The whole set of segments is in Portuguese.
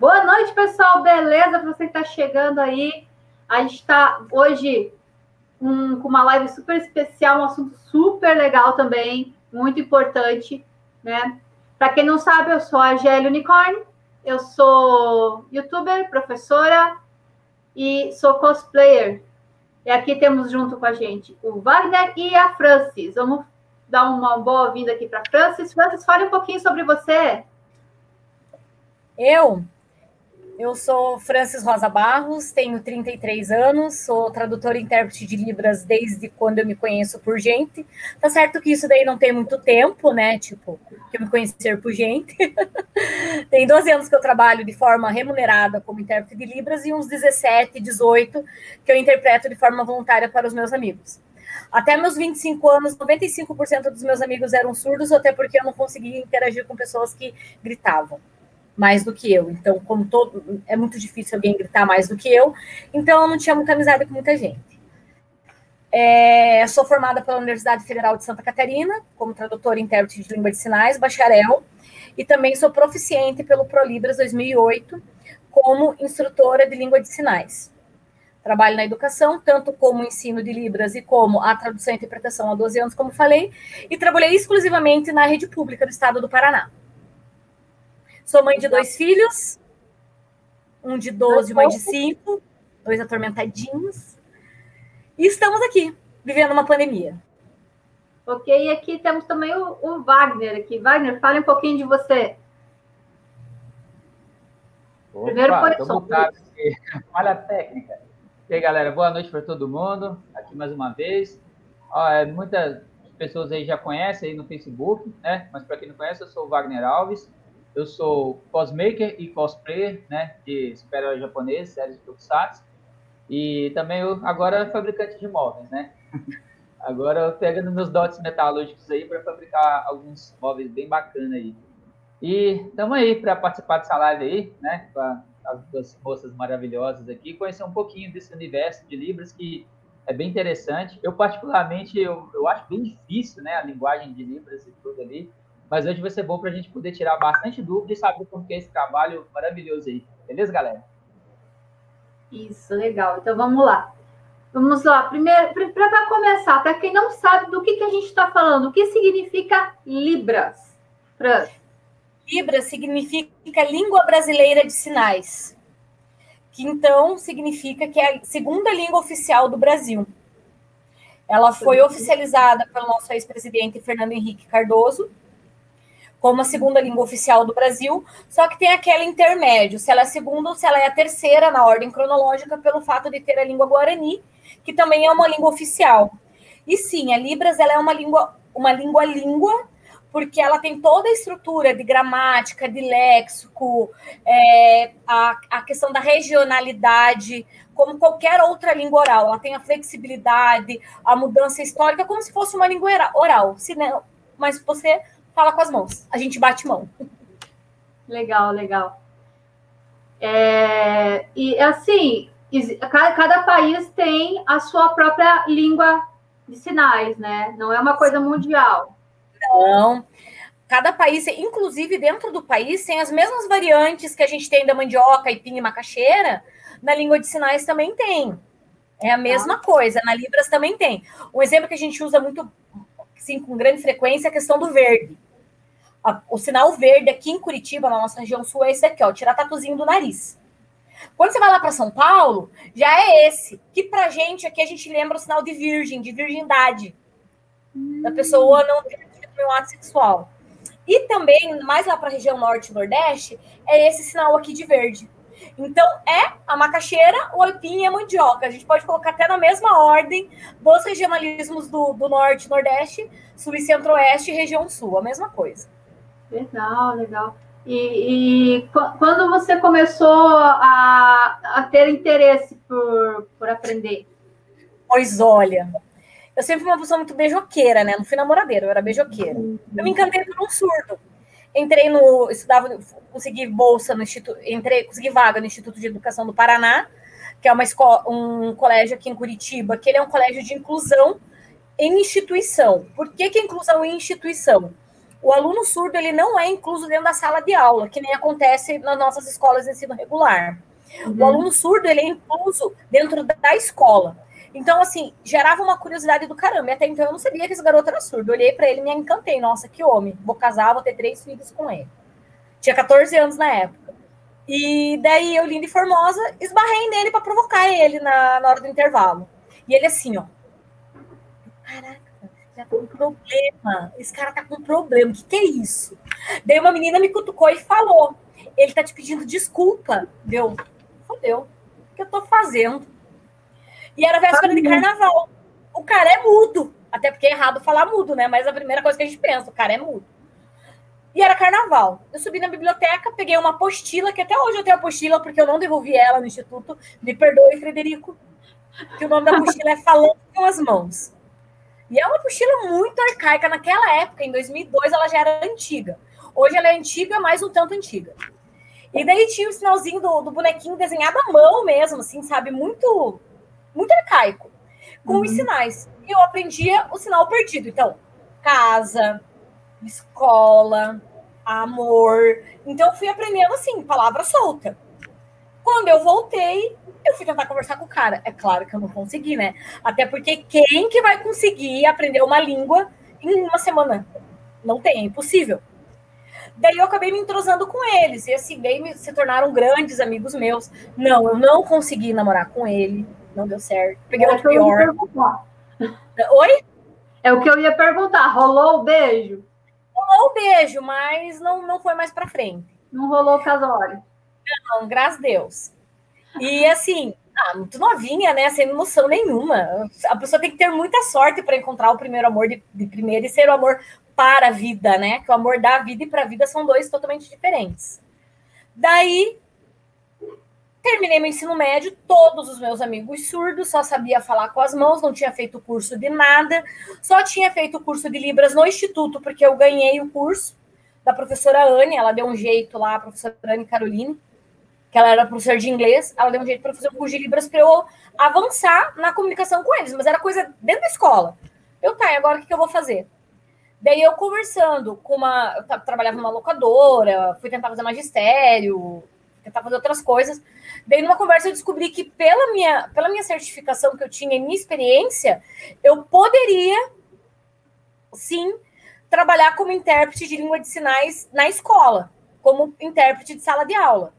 Boa noite, pessoal. Beleza? Para você que está chegando aí. A gente está hoje um, com uma live super especial, um assunto super legal também, muito importante, né? Para quem não sabe, eu sou a Gélia Unicorn, eu sou youtuber, professora e sou cosplayer. E aqui temos junto com a gente o Wagner e a Francis. Vamos dar uma boa-vinda aqui para Francis. Francis, fale um pouquinho sobre você. Eu eu sou Francis Rosa Barros, tenho 33 anos, sou tradutora e intérprete de Libras desde quando eu me conheço por gente. Tá certo que isso daí não tem muito tempo, né? Tipo, que eu me conhecer por gente. tem 12 anos que eu trabalho de forma remunerada como intérprete de Libras e uns 17, 18 que eu interpreto de forma voluntária para os meus amigos. Até meus 25 anos, 95% dos meus amigos eram surdos, até porque eu não conseguia interagir com pessoas que gritavam mais do que eu. Então, como todo, é muito difícil alguém gritar mais do que eu, então eu não tinha muita amizade com muita gente. É, sou formada pela Universidade Federal de Santa Catarina, como tradutora e intérprete de língua de sinais, bacharel, e também sou proficiente pelo ProLibras 2008 como instrutora de língua de sinais. Trabalho na educação, tanto como ensino de Libras e como a tradução e interpretação há 12 anos, como falei, e trabalhei exclusivamente na rede pública do estado do Paraná. Sou mãe de dois filhos, um de 12 e uma de 5, dois atormentadinhos. E estamos aqui, vivendo uma pandemia. Ok, e aqui temos também o, o Wagner aqui. Wagner, fale um pouquinho de você. Opa, Primeiro coração. Falha técnica. E aí, galera, boa noite para todo mundo. Aqui mais uma vez. Ó, é, muitas pessoas aí já conhecem aí no Facebook, né? Mas para quem não conhece, eu sou o Wagner Alves. Eu sou cosmaker e cosplayer, né, de super-herói japonês, séries de Tokusatsu. E também eu, agora fabricante de móveis, né? agora pegando meus dotes metalúrgicos aí para fabricar alguns móveis bem bacanas aí. E estamos aí para participar dessa live aí, né, com as duas moças maravilhosas aqui, conhecer um pouquinho desse universo de Libras que é bem interessante. Eu, particularmente, eu, eu acho bem difícil, né, a linguagem de Libras e tudo ali mas hoje vai ser bom para a gente poder tirar bastante dúvida e saber como que é esse trabalho maravilhoso aí. Beleza, galera? Isso, legal. Então vamos lá. Vamos lá. Primeiro, para começar, para quem não sabe do que, que a gente está falando, o que significa Libras? Fran? Libras significa Língua Brasileira de Sinais, que então significa que é a segunda língua oficial do Brasil. Ela foi oficializada pelo nosso ex-presidente Fernando Henrique Cardoso como a segunda língua oficial do Brasil, só que tem aquele intermédio, se ela é a segunda ou se ela é a terceira na ordem cronológica, pelo fato de ter a língua guarani, que também é uma língua oficial. E sim, a Libras ela é uma língua, uma língua língua, porque ela tem toda a estrutura de gramática, de léxico, é, a, a questão da regionalidade, como qualquer outra língua oral. Ela tem a flexibilidade, a mudança histórica, como se fosse uma língua oral. Se não, mas você fala com as mãos. A gente bate mão. Legal, legal. É, e assim, cada, cada país tem a sua própria língua de sinais, né? Não é uma coisa mundial. Não. Cada país, inclusive dentro do país, tem as mesmas variantes que a gente tem da mandioca, ipim e macaxeira. Na língua de sinais também tem. É a mesma ah. coisa. Na Libras também tem. Um exemplo que a gente usa muito, sim, com grande frequência, é a questão do verde a, o sinal verde aqui em Curitiba, na nossa região sul, é esse aqui, ó, tirar tatuzinho do nariz. Quando você vai lá para São Paulo, já é esse, que pra gente aqui a gente lembra o sinal de virgem, de virgindade. Hum. Da pessoa não ter um ato sexual. E também, mais lá para a região norte e nordeste, é esse sinal aqui de verde. Então, é a macaxeira, o aipim e a mandioca. A gente pode colocar até na mesma ordem dos regionalismos do, do norte e nordeste, sul e centro-oeste e região sul, a mesma coisa. Legal, legal. E, e, quando você começou a, a ter interesse por, por aprender? Pois olha, eu sempre fui uma pessoa muito beijoqueira, né? Não fui namoradeira, eu era beijoqueira. Uhum. Eu me encantei por um surdo. Entrei no. Estudava, consegui bolsa no Instituto. Entrei, consegui vaga no Instituto de Educação do Paraná, que é uma escola, um colégio aqui em Curitiba, que ele é um colégio de inclusão em instituição. Por que, que inclusão em instituição? O aluno surdo ele não é incluso dentro da sala de aula, que nem acontece nas nossas escolas de ensino regular. Uhum. O aluno surdo ele é incluso dentro da escola. Então, assim, gerava uma curiosidade do caramba. E até então eu não sabia que esse garoto era surdo. Olhei para ele e me encantei. Nossa, que homem. Vou casar, vou ter três filhos com ele. Tinha 14 anos na época. E daí eu, linda e formosa, esbarrei nele para provocar ele na, na hora do intervalo. E ele assim, ó. Caraca, tá com problema. Esse cara tá com problema. O que, que é isso? Daí uma menina me cutucou e falou: ele tá te pedindo desculpa. Deu. Fodeu. O que eu tô fazendo? E era véspera de carnaval. O cara é mudo. Até porque é errado falar mudo, né? Mas a primeira coisa que a gente pensa, o cara é mudo. E era carnaval. Eu subi na biblioteca, peguei uma apostila, que até hoje eu tenho apostila, porque eu não devolvi ela no instituto. Me perdoe, Frederico. Que o nome da apostila é Falando com as Mãos. E é uma apostila muito arcaica. Naquela época, em 2002, ela já era antiga. Hoje ela é antiga, mas um tanto antiga. E daí tinha o sinalzinho do, do bonequinho desenhado à mão mesmo, assim, sabe? Muito, muito arcaico. Com uhum. os sinais. E eu aprendia o sinal perdido. Então, casa, escola, amor. Então, eu fui aprendendo assim, palavra solta. Quando eu voltei, eu fui tentar conversar com o cara. É claro que eu não consegui, né? Até porque quem que vai conseguir aprender uma língua em uma semana? Não tem, é impossível. Daí eu acabei me entrosando com eles. E assim, daí se tornaram grandes amigos meus. Não, eu não consegui namorar com ele. Não deu certo. Peguei é o pior. Oi? É o que eu ia perguntar. Rolou o beijo? rolou o beijo, mas não, não foi mais para frente. Não rolou o casório. Não, graças a Deus. E assim, ah, muito novinha, né? Sem noção nenhuma. A pessoa tem que ter muita sorte para encontrar o primeiro amor de, de primeiro e ser o amor para a vida, né? Que o amor da vida e para a vida são dois totalmente diferentes. Daí Terminei meu ensino médio, todos os meus amigos surdos, só sabia falar com as mãos, não tinha feito curso de nada, só tinha feito curso de Libras no Instituto, porque eu ganhei o curso da professora Anne, ela deu um jeito lá, a professora Anne Caroline, que ela era professora de inglês, ela deu um jeito para fazer o curso de Libras para eu avançar na comunicação com eles, mas era coisa dentro da escola. Eu, tá, e agora o que, que eu vou fazer? Daí eu conversando com uma. Eu trabalhava numa locadora, fui tentar fazer magistério, tentar fazer outras coisas. Daí, numa conversa, eu descobri que, pela minha, pela minha certificação que eu tinha e minha experiência, eu poderia, sim, trabalhar como intérprete de língua de sinais na escola, como intérprete de sala de aula.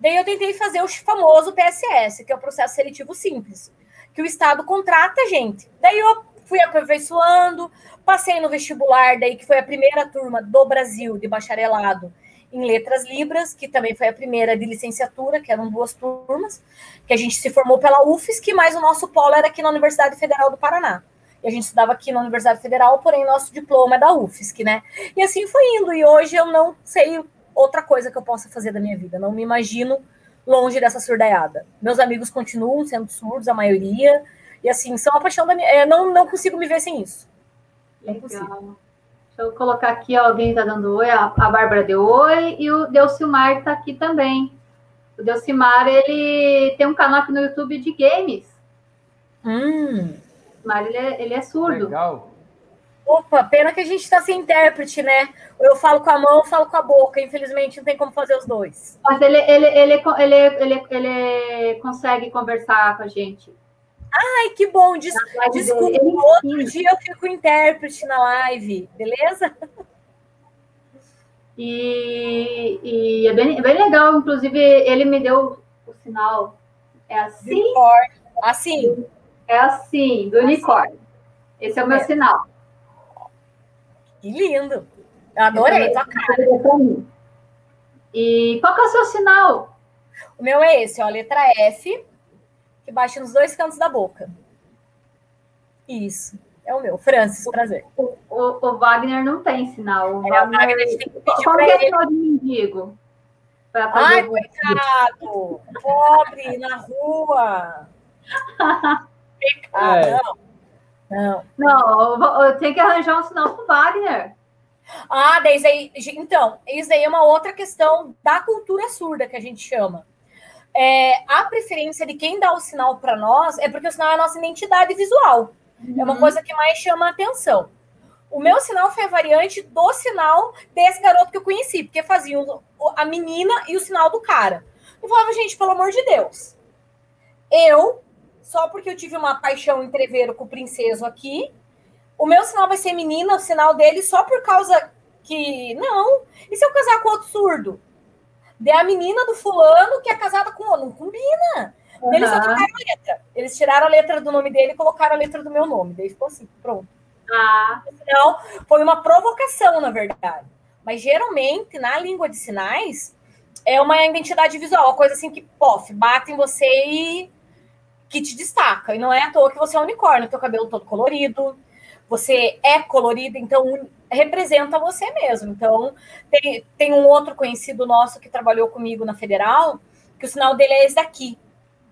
Daí, eu tentei fazer o famoso PSS, que é o processo seletivo simples, que o Estado contrata gente. Daí, eu fui aperfeiçoando, passei no vestibular, daí que foi a primeira turma do Brasil de bacharelado em Letras Libras, que também foi a primeira de licenciatura, que eram duas turmas, que a gente se formou pela UFSC, mas o nosso polo era aqui na Universidade Federal do Paraná. E a gente estudava aqui na Universidade Federal, porém nosso diploma é da UFSC, né? E assim foi indo, e hoje eu não sei outra coisa que eu possa fazer da minha vida, não me imagino longe dessa surdaiada. Meus amigos continuam sendo surdos, a maioria, e assim, são a paixão da minha... Eu não, não consigo me ver sem isso. Não Legal. consigo. Deixa eu colocar aqui, alguém está dando oi, a, a Bárbara deu oi, e o Delcimar está aqui também. O Delcimar, ele tem um canal aqui no YouTube de games. Hum. Mas ele é, ele é surdo. Legal. Opa, pena que a gente está sem intérprete, né? Eu falo com a mão, eu falo com a boca. Infelizmente, não tem como fazer os dois. Mas ele, ele, ele, ele, ele, ele consegue conversar com a gente. Ai, que bom. Des desculpa, outro dia eu fico intérprete na live, beleza? E, e é bem, bem legal, inclusive ele me deu o sinal. É assim? Unicórnio. Assim? É assim, do assim. unicórnio. Esse é o meu é. sinal. Que lindo. Eu adorei tua cara. E qual que é o seu sinal? O meu é esse, ó, letra F, que bate nos dois cantos da boca. Isso. É o meu. Francis, prazer. O, o, o Wagner não tem sinal. O é, Wagner... Wagner tem que pedir Qual é o sinal de mendigo? Ai, coitado! Pobre, na rua! Pecado, é. não. Não, não eu tenho que arranjar um sinal para o Wagner. Ah, daí, então, isso aí é uma outra questão da cultura surda que a gente chama é, a preferência de quem dá o sinal para nós é porque o sinal é a nossa identidade visual. Uhum. É uma uhum. coisa que mais chama a atenção. O meu sinal foi a variante do sinal desse garoto que eu conheci, porque faziam a menina e o sinal do cara. Eu falava, gente, pelo amor de Deus. Eu, só porque eu tive uma paixão entreveiro com o princeso aqui, o meu sinal vai ser menina, o sinal dele só por causa que. Não. E se eu casar com outro surdo? De a menina do fulano que é casada com outro. Não combina. Uhum. Eles só trocaram a letra. Eles tiraram a letra do nome dele e colocaram a letra do meu nome. Daí ficou assim, pronto. Ah. Então, foi uma provocação, na verdade. Mas geralmente, na língua de sinais, é uma identidade visual, uma coisa assim que, pof, bate em você e que te destaca. E não é à toa que você é um unicórnio, teu cabelo todo colorido, você é colorido, então representa você mesmo. Então, tem, tem um outro conhecido nosso que trabalhou comigo na Federal, que o sinal dele é esse daqui.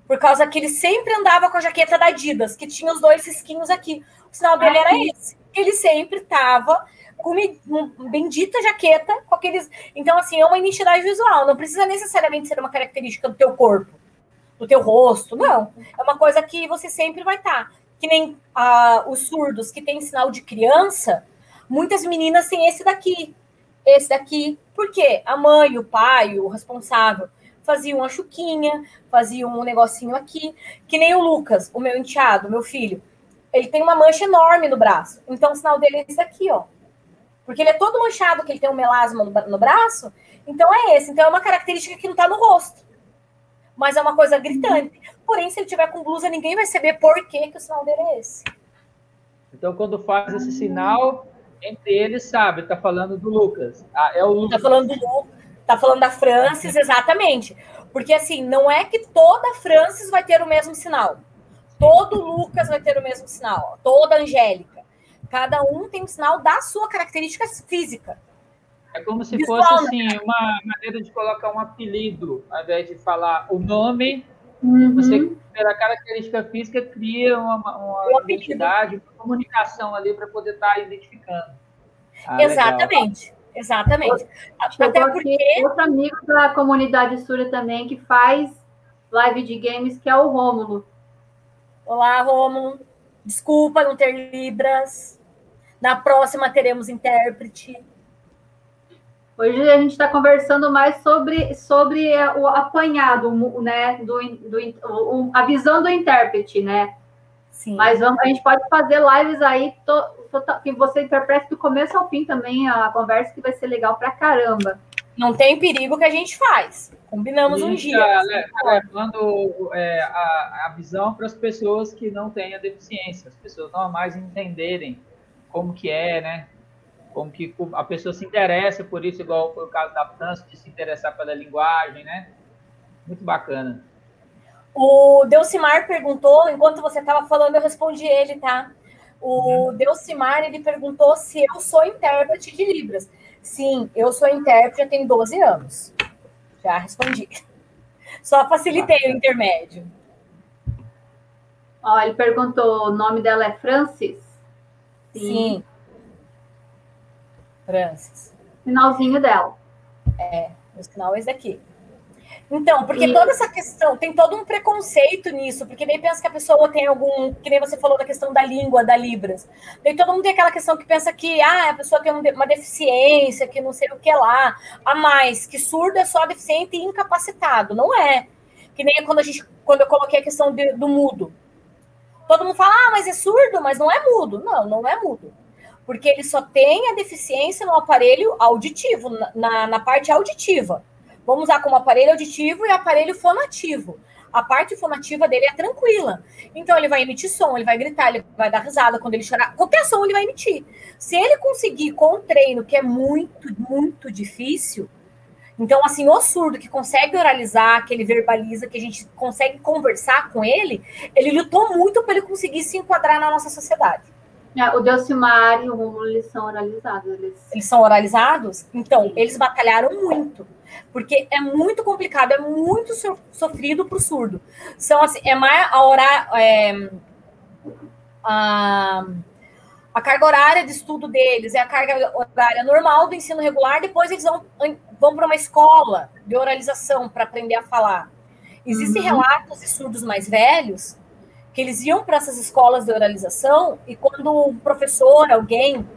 Por causa que ele sempre andava com a jaqueta da Adidas, que tinha os dois risquinhos aqui. O sinal dele era esse. Ele sempre estava com uma bendita jaqueta com aqueles. Então, assim, é uma identidade visual. Não precisa necessariamente ser uma característica do teu corpo, do teu rosto. Não. É uma coisa que você sempre vai estar. Tá. Que nem ah, os surdos que têm sinal de criança, muitas meninas têm esse daqui. Esse daqui. Por quê? A mãe, o pai, o responsável faziam uma chuquinha, faziam um negocinho aqui, que nem o Lucas, o meu enteado, meu filho. Ele tem uma mancha enorme no braço. Então o sinal dele é esse aqui, ó. Porque ele é todo manchado, que ele tem um melasma no, no braço. Então é esse. Então é uma característica que não tá no rosto. Mas é uma coisa gritante. Porém, se ele tiver com blusa, ninguém vai saber por que, que o sinal dele é esse. Então, quando faz esse sinal, entre eles sabe, tá falando do Lucas. Ah, é o Lucas. Tá falando do Lucas. Tá falando da Francis, exatamente. Porque assim, não é que toda Francis vai ter o mesmo sinal. Todo Lucas vai ter o mesmo sinal. Toda Angélica. Cada um tem um sinal da sua característica física. É como se Visual, fosse assim, né? uma maneira de colocar um apelido, ao invés de falar o nome, uhum. você, pela característica física, cria uma, uma identidade, uma comunicação ali para poder estar tá identificando. Ah, Exatamente. Legal. Exatamente. Até porque. Outro amigo da comunidade Sura também que faz live de games, que é o Rômulo. Olá, Rômulo. Desculpa não ter Libras. Na próxima teremos intérprete. Hoje a gente está conversando mais sobre, sobre o apanhado, né? Do, do, a visão do intérprete, né? Sim. Mas vamos, a gente pode fazer lives aí to, to, que você interprete do começo ao fim também a conversa, que vai ser legal pra caramba. Não tem perigo que a gente faz. Combinamos um dia. Tá levando é, a, a visão para as pessoas que não têm a deficiência, as pessoas normais entenderem como que é, né? Como que a pessoa se interessa por isso, igual foi o caso da França, de se interessar pela linguagem, né? Muito bacana. O Delcimar perguntou, enquanto você estava falando, eu respondi ele, tá? O uhum. Delcimar, ele perguntou se eu sou intérprete de Libras. Sim, eu sou intérprete, já tenho 12 anos. Já respondi. Só facilitei o intermédio. Ó, ele perguntou, o nome dela é Francis? Sim. Sim. Francis. Finalzinho dela. É, o sinal é esse daqui. Então, porque e... toda essa questão, tem todo um preconceito nisso, porque nem pensa que a pessoa tem algum, que nem você falou da questão da língua, da Libras. Daí todo mundo tem aquela questão que pensa que ah, a pessoa tem uma deficiência, que não sei o que lá, a mais, que surdo é só deficiente e incapacitado. Não é. Que nem quando a gente, quando eu coloquei a questão de, do mudo. Todo mundo fala, ah, mas é surdo, mas não é mudo. Não, não é mudo. Porque ele só tem a deficiência no aparelho auditivo, na, na parte auditiva. Vamos usar como aparelho auditivo e aparelho fonativo. A parte fonativa dele é tranquila. Então ele vai emitir som, ele vai gritar, ele vai dar risada quando ele chorar. Qualquer som ele vai emitir. Se ele conseguir com o treino, que é muito, muito difícil, então, assim, o surdo que consegue oralizar, que ele verbaliza, que a gente consegue conversar com ele, ele lutou muito para ele conseguir se enquadrar na nossa sociedade. É, o Delcimar e o Romulo, eles são oralizados. Eles... eles são oralizados? Então, eles batalharam muito porque é muito complicado, é muito sofrido para o surdo. São assim, é mais a hora, é, a, a carga horária de estudo deles é a carga horária normal do ensino regular, depois eles vão, vão para uma escola de oralização para aprender a falar. Existem uhum. relatos de surdos mais velhos que eles iam para essas escolas de oralização e quando um professor, alguém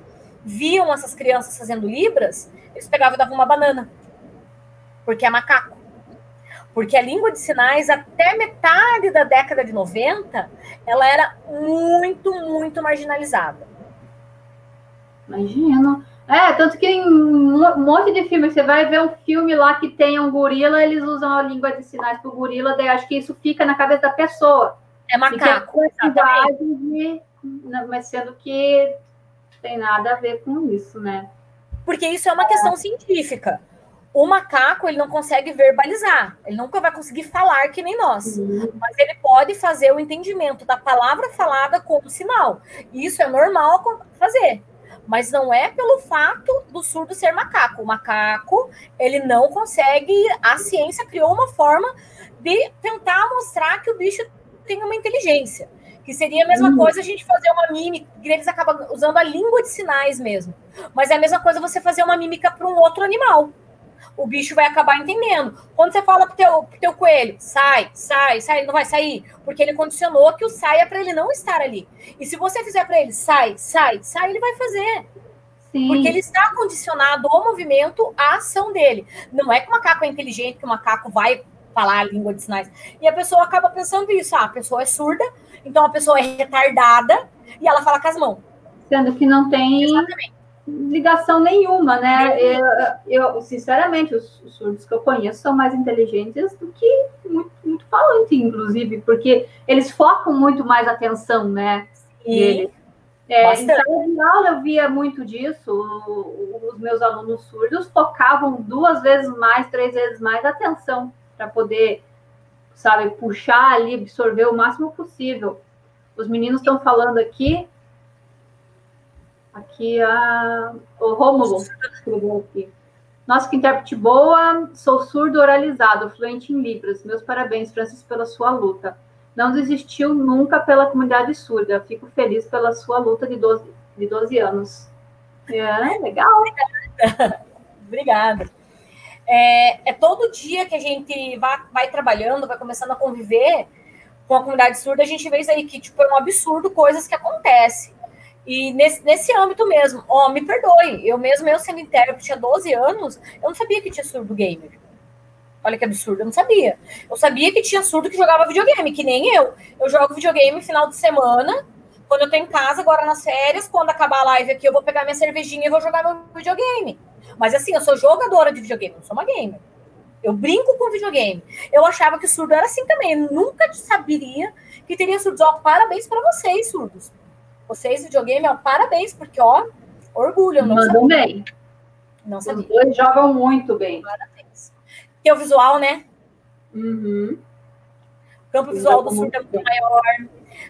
viam essas crianças fazendo libras, eles pegavam e davam uma banana. Porque é macaco. Porque a língua de sinais, até metade da década de 90, ela era muito, muito marginalizada. Imagina. É, tanto que em um monte de filmes, você vai ver um filme lá que tem um gorila, eles usam a língua de sinais para o gorila, daí acho que isso fica na cabeça da pessoa. É macaco. De, mas sendo que tem nada a ver com isso, né? Porque isso é uma questão científica. O macaco, ele não consegue verbalizar, ele nunca vai conseguir falar que nem nós, uhum. mas ele pode fazer o entendimento da palavra falada como sinal. Isso é normal fazer mas não é pelo fato do surdo ser macaco. O macaco, ele não consegue, a ciência criou uma forma de tentar mostrar que o bicho tem uma inteligência. Que seria a mesma uhum. coisa a gente fazer uma mímica, eles acabam usando a língua de sinais mesmo. Mas é a mesma coisa você fazer uma mímica para um outro animal o bicho vai acabar entendendo. Quando você fala pro teu, pro teu coelho, sai, sai, sai, ele não vai sair, porque ele condicionou que o saia para ele não estar ali. E se você fizer para ele, sai, sai, sai, ele vai fazer. Sim. Porque ele está condicionado ao movimento, à ação dele. Não é que o macaco é inteligente, que o macaco vai falar a língua de sinais. E a pessoa acaba pensando isso. Ah, a pessoa é surda, então a pessoa é retardada e ela fala com as mãos. Sendo que não tem Exatamente ligação nenhuma, né? Eu, eu sinceramente, os, os, surdos que eu conheço são mais inteligentes do que muito, muito falante, inclusive, porque eles focam muito mais atenção, né? E é, em sala de aula eu via muito disso. Os meus alunos surdos focavam duas vezes mais, três vezes mais atenção para poder, sabe, puxar ali, absorver o máximo possível. Os meninos estão falando aqui Aqui a, o Rômulo escreveu aqui. Nossa, que intérprete boa, sou surdo oralizado, fluente em Libras. Meus parabéns, Francis, pela sua luta. Não desistiu nunca pela comunidade surda. Fico feliz pela sua luta de 12, de 12 anos. É, legal. Obrigada. É, é, todo dia que a gente vai, vai trabalhando, vai começando a conviver com a comunidade surda, a gente vê isso aí que tipo, é um absurdo coisas que acontecem. E nesse, nesse âmbito mesmo, ó, oh, me perdoe, eu mesmo, eu sendo intérprete há 12 anos, eu não sabia que tinha surdo gamer. Olha que absurdo, eu não sabia. Eu sabia que tinha surdo que jogava videogame, que nem eu. Eu jogo videogame final de semana, quando eu tô em casa, agora nas férias, quando acabar a live aqui, eu vou pegar minha cervejinha e vou jogar meu videogame. Mas assim, eu sou jogadora de videogame, não sou uma gamer. Eu brinco com videogame. Eu achava que surdo era assim também. Eu nunca saberia que teria surdos. Ó, parabéns para vocês, surdos. Vocês, videogame, ó, parabéns, porque, ó, orgulho. Não Mandam sabia. bem. Não sabia. Os dois jogam muito bem. Parabéns. Tem o visual, né? Uhum. O campo visual do surdo é muito maior.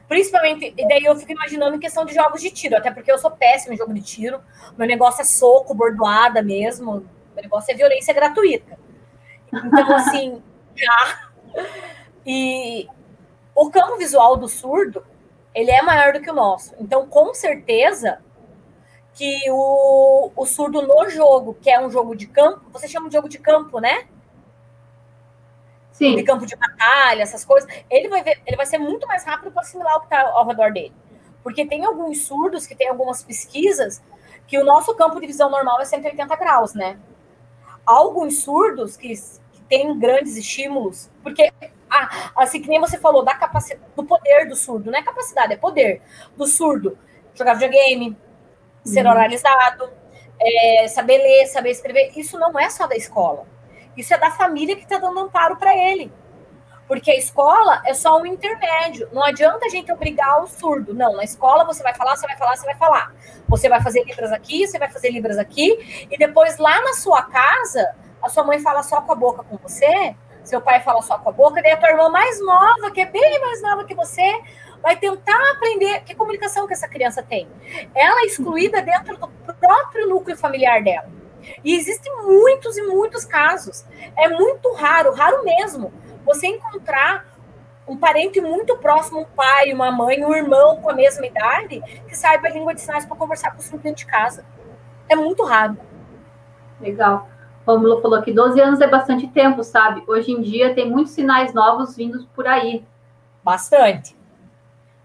Principalmente, e daí eu fico imaginando em questão de jogos de tiro, até porque eu sou péssimo em jogo de tiro. Meu negócio é soco, bordoada mesmo. Meu negócio é violência gratuita. Então, assim, já. E o campo visual do surdo ele é maior do que o nosso. Então, com certeza que o, o surdo no jogo, que é um jogo de campo, você chama de jogo de campo, né? Sim. De campo de batalha, essas coisas, ele vai ver, ele vai ser muito mais rápido para assimilar o que está ao redor dele. Porque tem alguns surdos que tem algumas pesquisas que o nosso campo de visão normal é 180 graus, né? alguns surdos que, que têm grandes estímulos, porque ah, assim que nem você falou, da capacidade, do poder do surdo, não é capacidade, é poder do surdo. Jogar videogame, ser uhum. oralizado, é, saber ler, saber escrever. Isso não é só da escola. Isso é da família que está dando amparo para ele. Porque a escola é só um intermédio. Não adianta a gente obrigar o surdo. Não, na escola você vai falar, você vai falar, você vai falar. Você vai fazer libras aqui, você vai fazer libras aqui. E depois lá na sua casa, a sua mãe fala só com a boca com você seu pai fala só com a boca, daí a tua irmã mais nova, que é bem mais nova que você, vai tentar aprender que comunicação que essa criança tem. Ela é excluída dentro do próprio núcleo familiar dela. E existem muitos e muitos casos. É muito raro, raro mesmo, você encontrar um parente muito próximo, um pai, uma mãe, um irmão com a mesma idade, que saiba a língua de sinais para conversar com o filho dentro de casa. É muito raro. Legal. Rômulo falou que 12 anos é bastante tempo, sabe? Hoje em dia tem muitos sinais novos vindos por aí. Bastante.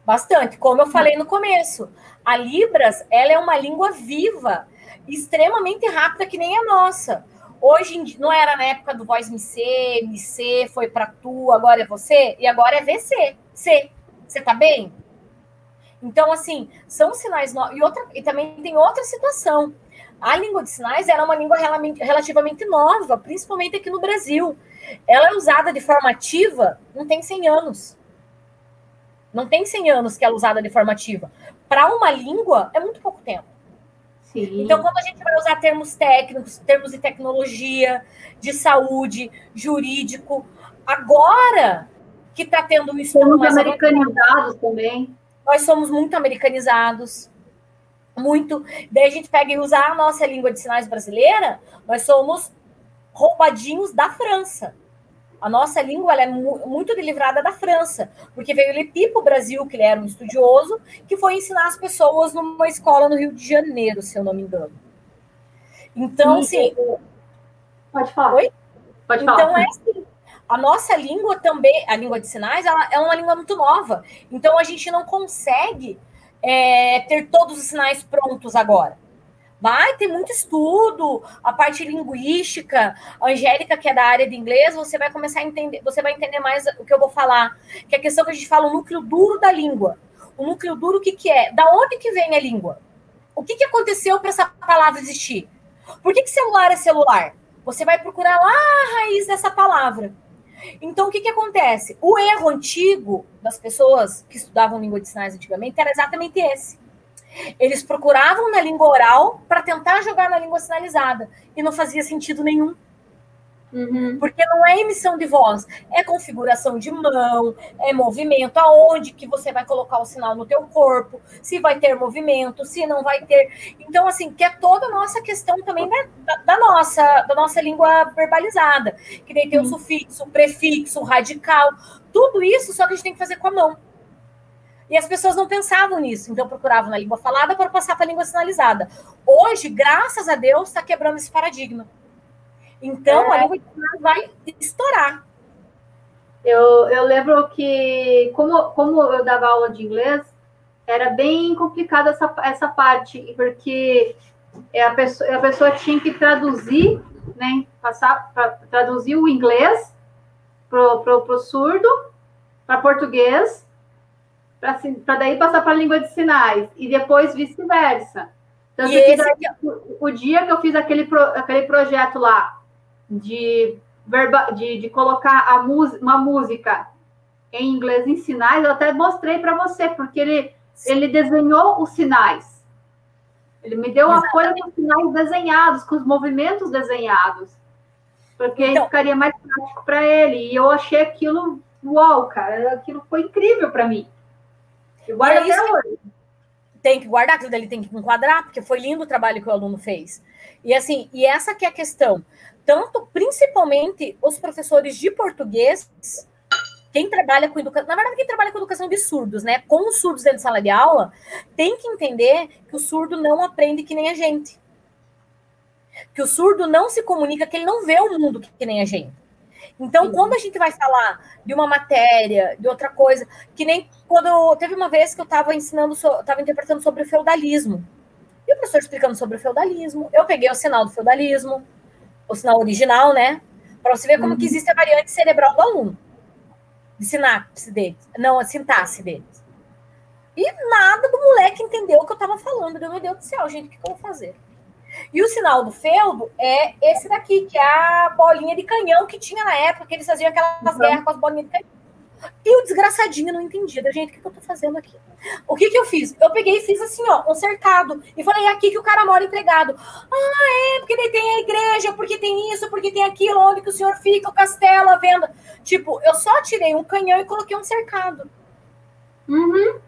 Bastante. Como eu falei no começo, a Libras ela é uma língua viva, extremamente rápida que nem a nossa. Hoje não era na época do voz MC, MC foi para tu, agora é você e agora é VC. C. Você tá bem? Então assim, são sinais novos. E outra e também tem outra situação. A língua de sinais era uma língua relativamente nova, principalmente aqui no Brasil. Ela é usada de forma ativa, não tem 100 anos. Não tem 100 anos que ela é usada de forma ativa. Para uma língua, é muito pouco tempo. Sim. Então, quando a gente vai usar termos técnicos, termos de tecnologia, de saúde, jurídico, agora que está tendo um estudo somos mais americanizados também. Nós somos muito americanizados, muito. Daí a gente pega e usa a nossa língua de sinais brasileira, nós somos roubadinhos da França. A nossa língua é mu muito delivrada da França, porque veio Lepi para o Brasil, que ele era um estudioso, que foi ensinar as pessoas numa escola no Rio de Janeiro, se eu não me engano. Então, sim. Pode falar. Oi? Pode falar. Então, é assim. A nossa língua também, a língua de sinais, ela é uma língua muito nova. Então, a gente não consegue é, ter todos os sinais prontos agora. Vai ter muito estudo, a parte linguística, a Angélica, que é da área de inglês, você vai começar a entender, você vai entender mais o que eu vou falar, que é a questão que a gente fala, o núcleo duro da língua. O núcleo duro, o que, que é? Da onde que vem a língua? O que, que aconteceu para essa palavra existir? Por que, que celular é celular? Você vai procurar lá a raiz dessa palavra. Então, o que, que acontece? O erro antigo das pessoas que estudavam língua de sinais antigamente era exatamente esse. Eles procuravam na língua oral para tentar jogar na língua sinalizada e não fazia sentido nenhum. Uhum. Porque não é emissão de voz, é configuração de mão, é movimento, aonde que você vai colocar o sinal no teu corpo, se vai ter movimento, se não vai ter. Então, assim, que é toda a nossa questão também da, da, da nossa, da nossa língua verbalizada, que daí tem uhum. o sufixo, o prefixo, o radical, tudo isso, só que a gente tem que fazer com a mão. E as pessoas não pensavam nisso, então procuravam na língua falada para passar para a língua sinalizada. Hoje, graças a Deus, está quebrando esse paradigma. Então, é. a língua vai estourar. Eu, eu lembro que, como, como eu dava aula de inglês, era bem complicada essa, essa parte, porque a pessoa, a pessoa tinha que traduzir, né, passar para traduzir o inglês para o surdo, para português, para daí passar para a língua de sinais, e depois vice-versa. Tanto que daí, o, o, dia que eu fiz aquele, pro, aquele projeto lá de, verba, de, de colocar a uma música em inglês em sinais, eu até mostrei para você, porque ele, ele desenhou os sinais. Ele me deu Exatamente. a folha com os sinais desenhados, com os movimentos desenhados. Porque então, ficaria mais prático para ele. E eu achei aquilo, uau, cara, aquilo foi incrível para mim. Eu guardo é até hoje. Tem que guardar, aquilo dele tem que enquadrar, porque foi lindo o trabalho que o aluno fez. E assim, e essa que é a questão tanto principalmente os professores de português, quem trabalha com educação, na verdade, quem trabalha com educação de surdos, né? Com os surdos dentro de sala de aula, tem que entender que o surdo não aprende que nem a gente. Que o surdo não se comunica, que ele não vê o mundo que nem a gente. Então, Sim. quando a gente vai falar de uma matéria, de outra coisa, que nem quando teve uma vez que eu estava ensinando, estava interpretando sobre o feudalismo. E o professor explicando sobre o feudalismo, eu peguei o sinal do feudalismo, o sinal original, né? Para você ver como uhum. que existe a variante cerebral do aluno. De sinapse deles. Não, a sintaxe deles. E nada do moleque entendeu o que eu estava falando. Meu Deus do céu, gente, o que, que eu vou fazer? E o sinal do feudo é esse daqui, que é a bolinha de canhão que tinha na época, que eles faziam aquelas uhum. guerras com as bolinhas de canhão. E o desgraçadinho não entendia, gente, o que, que eu tô fazendo aqui? O que que eu fiz? Eu peguei e fiz assim, ó, um cercado. E falei, é aqui que o cara mora empregado. Ah, é, porque daí tem a igreja, porque tem isso, porque tem aquilo, onde que o senhor fica, o castelo, a venda. Tipo, eu só tirei um canhão e coloquei um cercado. Uhum.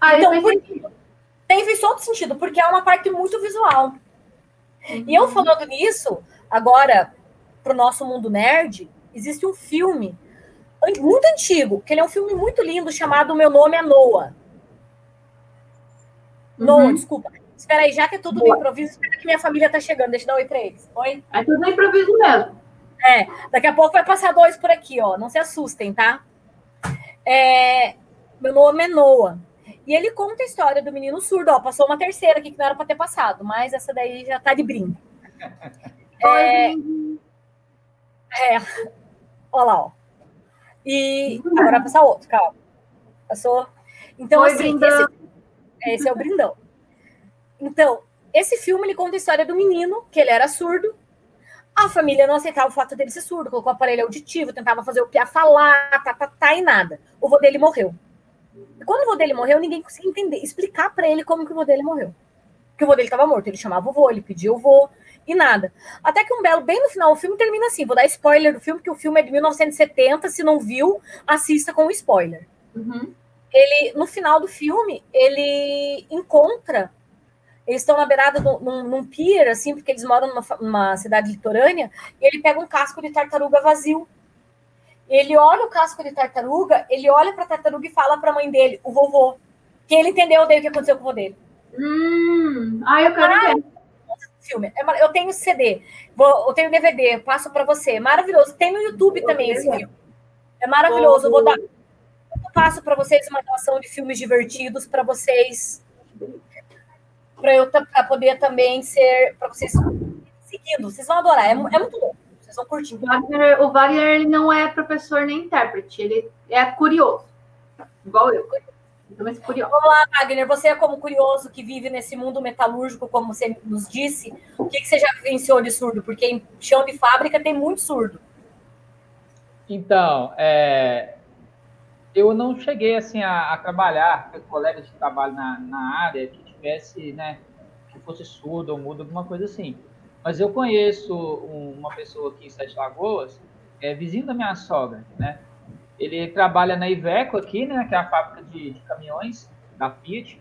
Ah, então, porque, tem fez todo sentido, porque é uma parte muito visual. Uhum. E eu falando nisso, agora, pro nosso mundo nerd, existe um filme muito antigo, que ele é um filme muito lindo chamado Meu Nome é Noah. Uhum. Noah, desculpa. Espera aí, já que é tudo Boa. no improviso, espera que minha família tá chegando. Deixa eu dar um oi pra eles. Oi? É tudo no improviso mesmo. É, daqui a pouco vai passar dois por aqui, ó. Não se assustem, tá? É, Meu nome é Noah. E ele conta a história do menino surdo. Ó, passou uma terceira aqui que não era para ter passado, mas essa daí já tá de brinde. É, é, olha lá, ó. E agora vai passar outro, calma. Passou. Então, Oi, assim, esse, esse é o brindão. Então, esse filme ele conta a história do menino, que ele era surdo. A família não aceitava o fato dele ser surdo, colocou aparelho auditivo, tentava fazer o Pia falar, tá, tá, tá, e nada. O vô dele morreu. Quando o vô dele morreu, ninguém conseguia entender, explicar para ele como que o vô dele morreu. Porque o vô dele estava morto, ele chamava o vô, ele pedia o vô, e nada. Até que um belo, bem no final, o filme termina assim. Vou dar spoiler do filme, que o filme é de 1970. Se não viu, assista com spoiler. Uhum. Ele, no final do filme, ele encontra. Eles estão na beirada do, num, num pier, assim, porque eles moram numa, numa cidade litorânea, e ele pega um casco de tartaruga vazio. Ele olha o casco de tartaruga, ele olha para a tartaruga e fala para a mãe dele, o vovô, que ele entendeu daí o que aconteceu com o vô dele. Hum, ah, eu quero ver filme. É eu tenho CD, vou, eu tenho DVD, passo para você. Maravilhoso. Tem no YouTube também esse filme. É maravilhoso. Eu vou dar. Eu passo para vocês uma relação de filmes divertidos para vocês. Para eu pra poder também ser. Para vocês seguindo. Vocês vão adorar. É, é muito bom. Vocês vão curtir. O Wagner, o Wagner ele não é professor nem intérprete. Ele é curioso. Igual eu. Vamos lá, Wagner, você é como curioso que vive nesse mundo metalúrgico, como você nos disse, o que, que você já vivenciou de surdo? Porque em chão de fábrica tem muito surdo. Então, é, eu não cheguei assim a, a trabalhar com colegas de trabalho na, na área que tivesse, né, que fosse surdo ou mudo, alguma coisa assim. Mas eu conheço uma pessoa aqui em Sete Lagoas, é vizinho da minha sogra, né? Ele trabalha na Iveco aqui, né, que é a fábrica de, de caminhões da Fiat.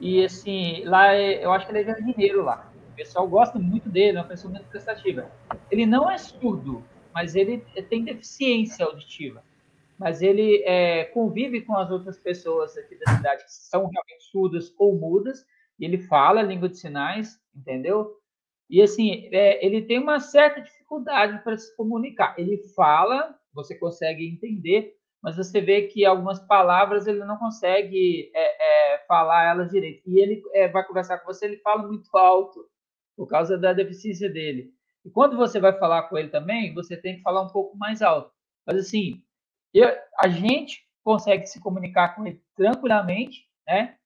E assim, lá é, eu acho que ele é jardineiro lá. O pessoal gosta muito dele, é uma pessoa muito prestativa. Ele não é surdo, mas ele tem deficiência auditiva. Mas ele é, convive com as outras pessoas aqui da cidade que são realmente surdas ou mudas, e ele fala língua de sinais, entendeu? E assim, é, ele tem uma certa dificuldade para se comunicar. Ele fala, você consegue entender, mas você vê que algumas palavras ele não consegue é, é, falar elas direito. E ele é, vai conversar com você, ele fala muito alto, por causa da deficiência dele. E quando você vai falar com ele também, você tem que falar um pouco mais alto. Mas assim, eu, a gente consegue se comunicar com ele tranquilamente, né?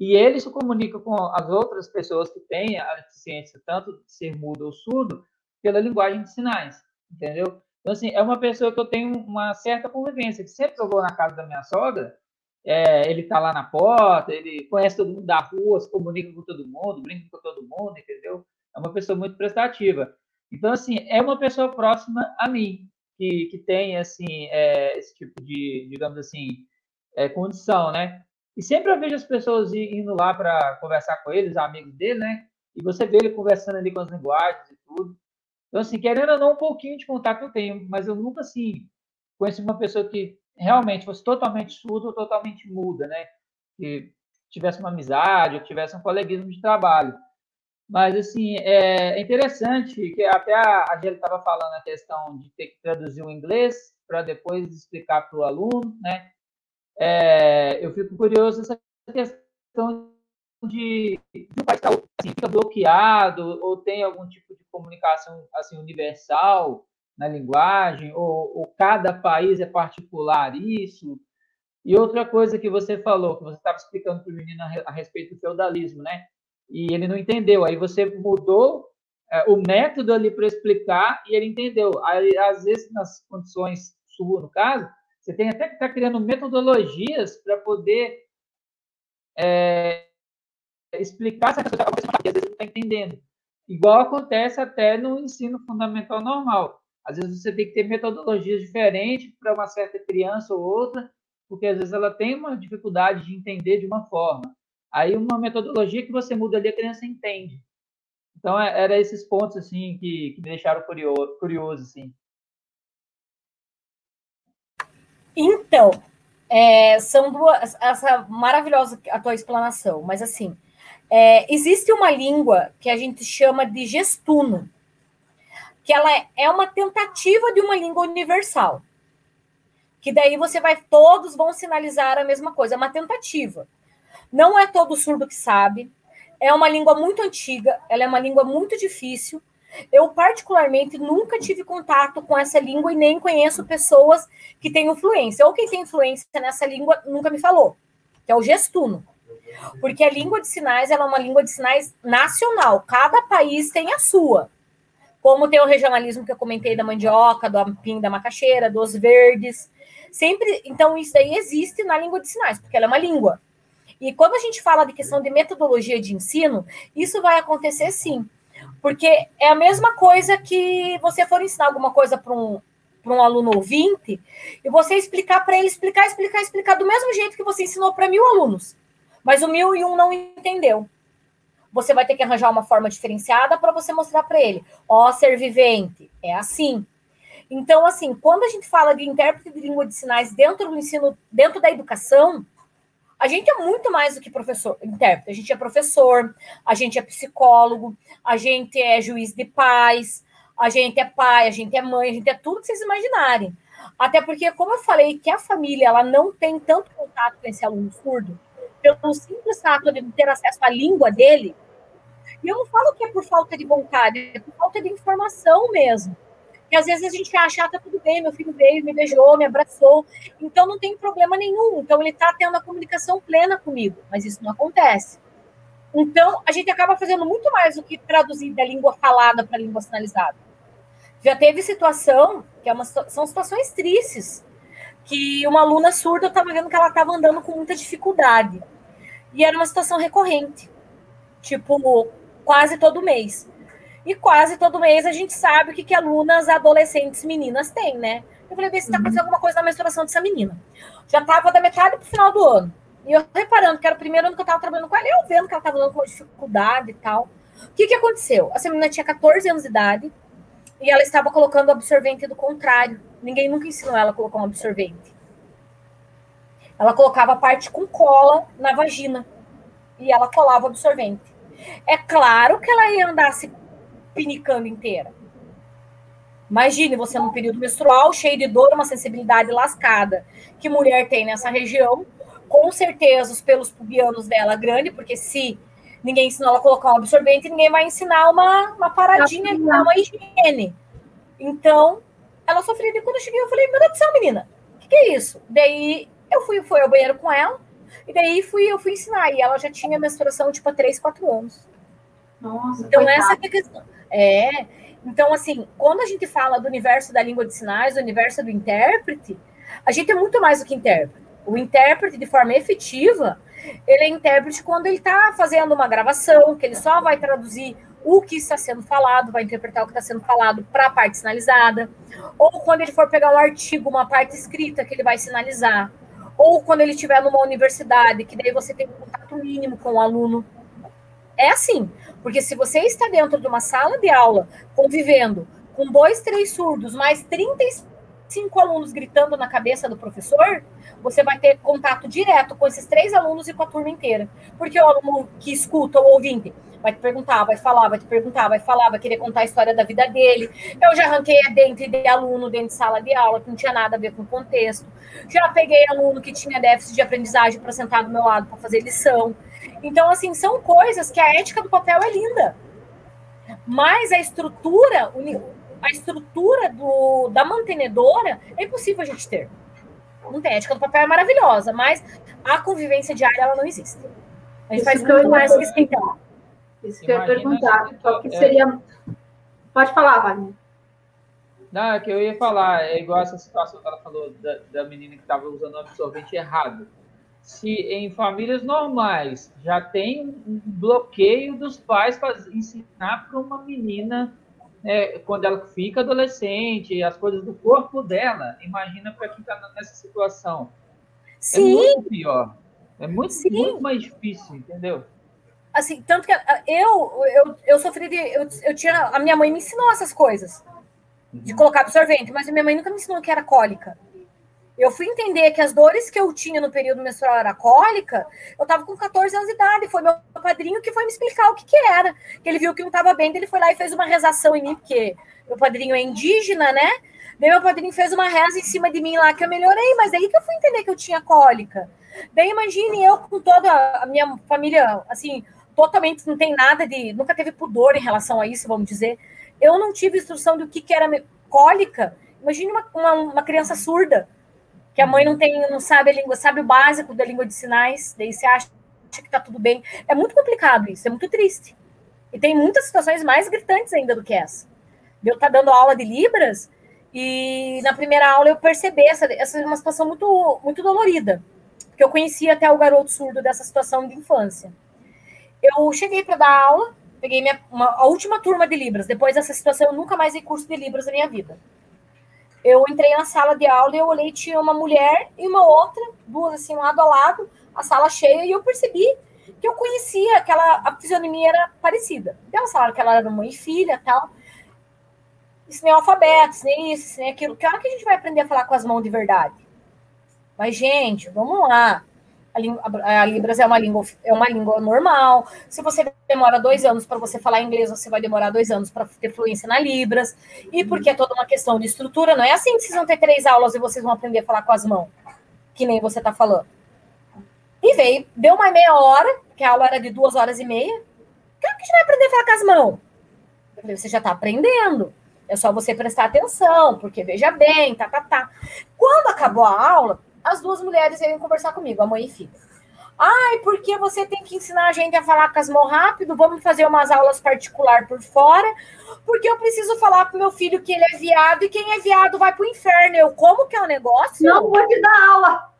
E ele se comunica com as outras pessoas que têm a deficiência, tanto de ser mudo ou surdo, pela linguagem de sinais, entendeu? Então, assim, é uma pessoa que eu tenho uma certa convivência, que sempre que eu vou na casa da minha sogra, é, ele tá lá na porta, ele conhece todo mundo da rua, se comunica com todo mundo, brinca com todo mundo, entendeu? É uma pessoa muito prestativa. Então, assim, é uma pessoa próxima a mim, que, que tem, assim, é, esse tipo de, digamos assim, é, condição, né? E sempre eu vejo as pessoas indo lá para conversar com eles, amigos dele, né? E você vê ele conversando ali com as linguagens e tudo. Então, assim, querendo ou não, um pouquinho de contato eu tenho, mas eu nunca, assim, conheci uma pessoa que realmente fosse totalmente surda ou totalmente muda, né? Que tivesse uma amizade ou tivesse um coleguismo de trabalho. Mas, assim, é interessante que até a, a gente estava falando a questão de ter que traduzir o inglês para depois explicar para o aluno, né? É, eu fico curioso essa questão de, de um país tá, assim, fica bloqueado ou tem algum tipo de comunicação assim universal na linguagem ou, ou cada país é particular isso? E outra coisa que você falou que você estava explicando para o menino a, a, respeito do feudalismo né? E ele não entendeu. Aí você mudou é, o método ali para explicar e ele entendeu. Aí às vezes nas condições suas no caso você tem até que estar tá criando metodologias para poder é, explicar essa coisa às vezes não está entendendo. Igual acontece até no ensino fundamental normal. Às vezes você tem que ter metodologias diferentes para uma certa criança ou outra, porque às vezes ela tem uma dificuldade de entender de uma forma. Aí uma metodologia que você muda ali, a criança entende. Então, é, era esses pontos assim que, que me deixaram curioso, curioso assim. Então, é, são duas. Essa maravilhosa a tua explanação, mas assim, é, existe uma língua que a gente chama de gestuno, que ela é uma tentativa de uma língua universal. que daí você vai, todos vão sinalizar a mesma coisa, é uma tentativa. Não é todo surdo que sabe, é uma língua muito antiga, ela é uma língua muito difícil. Eu, particularmente, nunca tive contato com essa língua e nem conheço pessoas que têm influência. Ou quem tem influência nessa língua nunca me falou, que é o gestuno. Porque a língua de sinais é uma língua de sinais nacional. Cada país tem a sua. Como tem o regionalismo que eu comentei da mandioca, do ampim da macaxeira, dos verdes. Sempre, então isso daí existe na língua de sinais, porque ela é uma língua. E quando a gente fala de questão de metodologia de ensino, isso vai acontecer sim. Porque é a mesma coisa que você for ensinar alguma coisa para um, um aluno ouvinte e você explicar para ele, explicar, explicar, explicar do mesmo jeito que você ensinou para mil alunos. Mas o mil e um não entendeu. Você vai ter que arranjar uma forma diferenciada para você mostrar para ele. Ó, ser vivente, é assim. Então, assim, quando a gente fala de intérprete de língua de sinais dentro do ensino, dentro da educação, a gente é muito mais do que professor, intérprete. A gente é professor, a gente é psicólogo, a gente é juiz de paz, a gente é pai, a gente é mãe, a gente é tudo que vocês imaginarem. Até porque, como eu falei, que a família ela não tem tanto contato com esse aluno surdo, pelo simples fato de ter acesso à língua dele, e eu não falo que é por falta de vontade, é por falta de informação mesmo. E às vezes a gente acha, ah, tá tudo bem, meu filho veio, me beijou, me abraçou, então não tem problema nenhum. Então ele tá tendo a comunicação plena comigo, mas isso não acontece. Então a gente acaba fazendo muito mais do que traduzir da língua falada para a língua sinalizada. Já teve situação, que é uma, são situações tristes, que uma aluna surda estava vendo que ela estava andando com muita dificuldade. E era uma situação recorrente, tipo, quase todo mês. E quase todo mês a gente sabe o que, que alunas adolescentes meninas têm, né? Eu falei, vê se está uhum. acontecendo alguma coisa na menstruação dessa menina. Já estava da metade para o final do ano. E eu reparando que era o primeiro ano que eu estava trabalhando com ela, eu vendo que ela estava dando com dificuldade e tal. O que, que aconteceu? Essa menina tinha 14 anos de idade e ela estava colocando absorvente do contrário. Ninguém nunca ensinou ela a colocar um absorvente. Ela colocava a parte com cola na vagina e ela colava o absorvente. É claro que ela ia andar se pinicando inteira. Imagine você num período menstrual, cheio de dor, uma sensibilidade lascada que mulher tem nessa região. Com certeza os pelos pubianos dela grande, porque se ninguém ensinou ela a colocar um absorvente, ninguém vai ensinar uma, uma paradinha, uma higiene. Então, ela sofreu. E quando eu cheguei, eu falei, meu Deus do céu, menina, o que, que, é isso? Daí eu fui, fui ao banheiro com ela, e daí fui, eu fui ensinar. E ela já tinha menstruação, tipo, há 3, 4 anos. Nossa, então, essa é a questão. É. Então, assim, quando a gente fala do universo da língua de sinais, do universo do intérprete, a gente é muito mais do que intérprete. O intérprete, de forma efetiva, ele é intérprete quando ele está fazendo uma gravação, que ele só vai traduzir o que está sendo falado, vai interpretar o que está sendo falado para a parte sinalizada, ou quando ele for pegar um artigo, uma parte escrita, que ele vai sinalizar, ou quando ele estiver numa universidade, que daí você tem um contato mínimo com o aluno. É assim, porque se você está dentro de uma sala de aula, convivendo com dois, três surdos, mais 35 alunos gritando na cabeça do professor, você vai ter contato direto com esses três alunos e com a turma inteira. Porque o aluno que escuta, o ouvinte, vai te perguntar, vai falar, vai te perguntar, vai falar, vai querer contar a história da vida dele. Eu já arranquei dentro de aluno, dentro de sala de aula, que não tinha nada a ver com o contexto. Já peguei aluno que tinha déficit de aprendizagem para sentar do meu lado para fazer lição. Então, assim, são coisas que a ética do papel é linda. Mas a estrutura, a estrutura do, da mantenedora é impossível a gente ter. Não tem. A ética do papel é maravilhosa, mas a convivência diária ela não existe. A gente Isso faz muito mais que esquentar. Isso que eu ia perguntar. Qual que é. seria. Pode falar, Wagner. Não, é que eu ia falar, é igual essa situação que ela falou da, da menina que estava usando o absorvente errado se em famílias normais já tem um bloqueio dos pais para ensinar para uma menina né, quando ela fica adolescente, as coisas do corpo dela, imagina para quem está nessa situação. É Sim. É muito pior. É muito, muito mais difícil, entendeu? Assim, tanto que eu, eu, eu sofri de. Eu, eu tinha. A minha mãe me ensinou essas coisas. Uhum. De colocar absorvente, mas a minha mãe nunca me ensinou que era cólica. Eu fui entender que as dores que eu tinha no período menstrual era cólica, eu estava com 14 anos de idade. Foi meu padrinho que foi me explicar o que, que era. Que ele viu que não estava bem, ele foi lá e fez uma rezação em mim, porque meu padrinho é indígena, né? Daí meu padrinho fez uma reza em cima de mim lá que eu melhorei, mas daí que eu fui entender que eu tinha cólica. Daí imagine eu com toda a minha família, assim, totalmente não tem nada de. Nunca teve pudor em relação a isso, vamos dizer. Eu não tive instrução do que, que era cólica. Imagine uma, uma, uma, criança surda, que a mãe não tem, não sabe a língua, sabe o básico da língua de sinais, daí você acha que tá tudo bem. É muito complicado isso, é muito triste. E tem muitas situações mais gritantes ainda do que essa. Eu tá dando aula de Libras e na primeira aula eu percebi essa, essa é uma situação muito, muito dolorida, porque eu conhecia até o garoto surdo dessa situação de infância. Eu cheguei para dar aula, peguei minha, uma, a última turma de Libras. Depois dessa situação, eu nunca mais dei curso de Libras na minha vida. Eu entrei na sala de aula e eu olhei, tinha uma mulher e uma outra, duas assim, lado a lado, a sala cheia, e eu percebi que eu conhecia aquela, a fisionomia era parecida. Então, elas falaram que ela era mãe e filha tal. Isso nem é alfabeto, isso nem isso, isso nem aquilo. Que hora que a gente vai aprender a falar com as mãos de verdade? Mas, gente, vamos lá. A, Libras é uma língua é uma língua normal. Se você demora dois anos para você falar inglês, você vai demorar dois anos para ter fluência na Libras. E porque é toda uma questão de estrutura, não é assim que vocês vão ter três aulas e vocês vão aprender a falar com as mãos, que nem você está falando. E veio, deu uma meia hora, que a aula era de duas horas e meia. Como que a gente vai aprender a falar com as mãos? Você já está aprendendo. É só você prestar atenção, porque veja bem, tá, tá, tá. Quando acabou a aula, as duas mulheres vieram conversar comigo, a mãe e filha. Ai, porque você tem que ensinar a gente a falar com as mãos rápido? Vamos fazer umas aulas particular por fora, porque eu preciso falar pro meu filho que ele é viado e quem é viado vai pro inferno. Eu, como que é o negócio? Não vou te dar aula.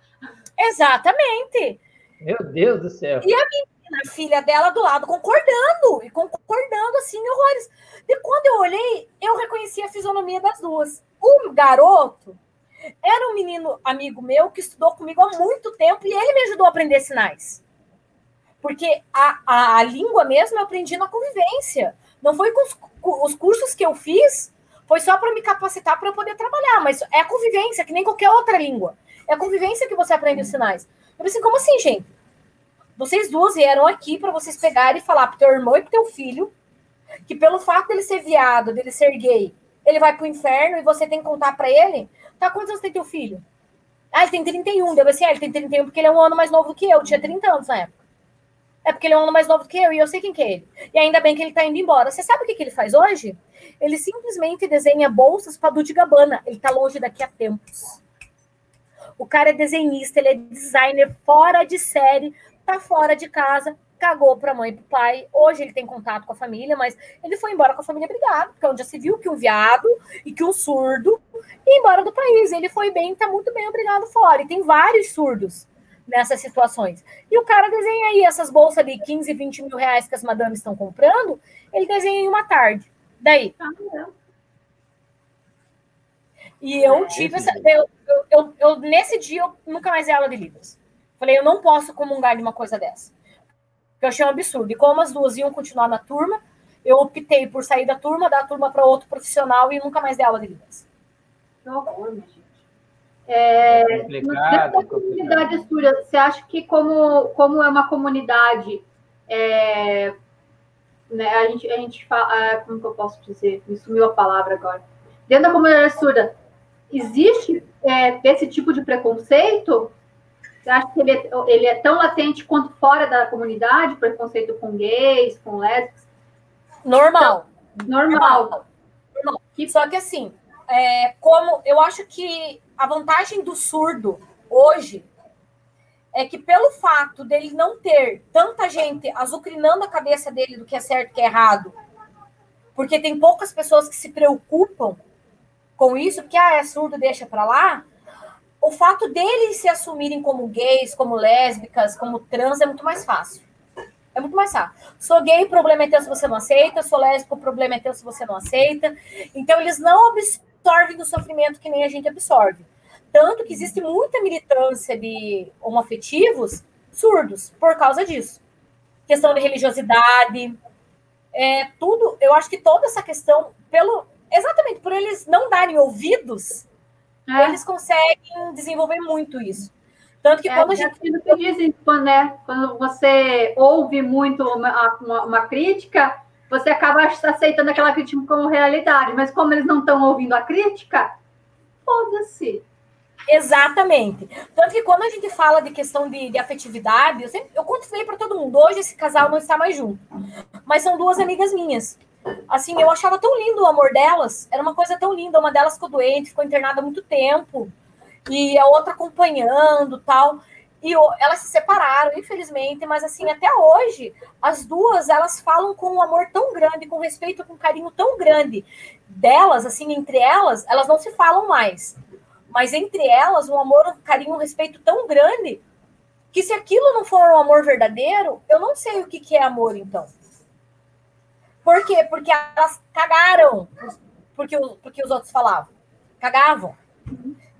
Exatamente. Meu Deus do céu. E a menina, a filha dela do lado, concordando, e concordando assim, horrores. E quando eu olhei, eu reconheci a fisionomia das duas. O garoto era um menino amigo meu que estudou comigo há muito tempo e ele me ajudou a aprender sinais. Porque a, a, a língua mesmo eu aprendi na convivência. Não foi com os, com os cursos que eu fiz, foi só para me capacitar para eu poder trabalhar. Mas é convivência, que nem qualquer outra língua. É a convivência que você aprende os sinais. Eu pensei, como assim, gente? Vocês duas vieram aqui para vocês pegarem e falar pro teu irmão e pro teu filho que pelo fato dele ser viado, dele ser gay, ele vai pro inferno e você tem que contar para ele? Tá, quantos anos tem teu filho? Ah, ele tem 31. Deve ser, ah, ele tem 31 porque ele é um ano mais novo do que eu. tinha 30 anos na época. É porque ele é um ano mais novo do que eu e eu sei quem que é ele. E ainda bem que ele tá indo embora. Você sabe o que, que ele faz hoje? Ele simplesmente desenha bolsas para Dude Gabbana. Ele tá longe daqui a tempos. O cara é desenhista, ele é designer fora de série, tá fora de casa, cagou para a mãe e para o pai. Hoje ele tem contato com a família, mas ele foi embora com a família brigado, porque é onde já se viu que um viado e que um surdo ia embora do país. Ele foi bem, tá muito bem obrigado fora. E tem vários surdos nessas situações. E o cara desenha aí essas bolsas de 15, 20 mil reais que as madames estão comprando, ele desenha em uma tarde. Daí. Ah, e eu tive essa. Eu, eu, eu, eu, nesse dia, eu nunca mais ia aula de livros. Falei, eu não posso comungar de uma coisa dessa que eu achei um absurdo. E como as duas iam continuar na turma, eu optei por sair da turma, dar a turma para outro profissional e nunca mais dar aula de línguas. É, complicado, comunidade Estúria, você acha que como, como é uma comunidade, é, né, a gente, a gente fala, é, como que eu posso dizer? Me sumiu a palavra agora. Dentro da comunidade surda, existe é, esse tipo de preconceito? Você acha que ele é, ele é tão latente quanto fora da comunidade, preconceito com gays, com lésbicas? Normal. Então, normal. normal. Só que assim, é, como eu acho que a vantagem do surdo hoje é que pelo fato dele não ter tanta gente azucrinando a cabeça dele do que é certo e que é errado, porque tem poucas pessoas que se preocupam com isso, porque ah, é surdo, deixa para lá, o fato deles se assumirem como gays, como lésbicas, como trans é muito mais fácil. É muito mais fácil. Sou gay, o problema é teu se você não aceita. Sou lésbico, o problema é teu se você não aceita. Então, eles não absorvem o sofrimento que nem a gente absorve. Tanto que existe muita militância de homoafetivos surdos por causa disso. Questão de religiosidade, é, tudo. Eu acho que toda essa questão, pelo exatamente por eles não darem ouvidos é. eles conseguem desenvolver muito isso. Tanto que é, quando a gente. Que dizem, né? Quando você ouve muito uma, uma, uma, crítica, você acaba aceitando aquela crítica como realidade. Mas como eles não estão ouvindo a crítica, foda-se. Exatamente. Tanto que quando a gente fala de questão de, de afetividade, eu, sempre, eu contei para todo mundo, hoje esse casal não está mais junto. Mas são duas amigas minhas. Assim, eu achava tão lindo o amor delas, era uma coisa tão linda. Uma delas ficou doente, ficou internada há muito tempo, e a outra acompanhando tal. E elas se separaram, infelizmente, mas assim, até hoje, as duas, elas falam com um amor tão grande, com respeito, com carinho tão grande delas, assim, entre elas, elas não se falam mais. Mas entre elas, um amor, um carinho, um respeito tão grande, que se aquilo não for um amor verdadeiro, eu não sei o que, que é amor, então. Por quê? Porque elas cagaram porque, porque os outros falavam. Cagavam.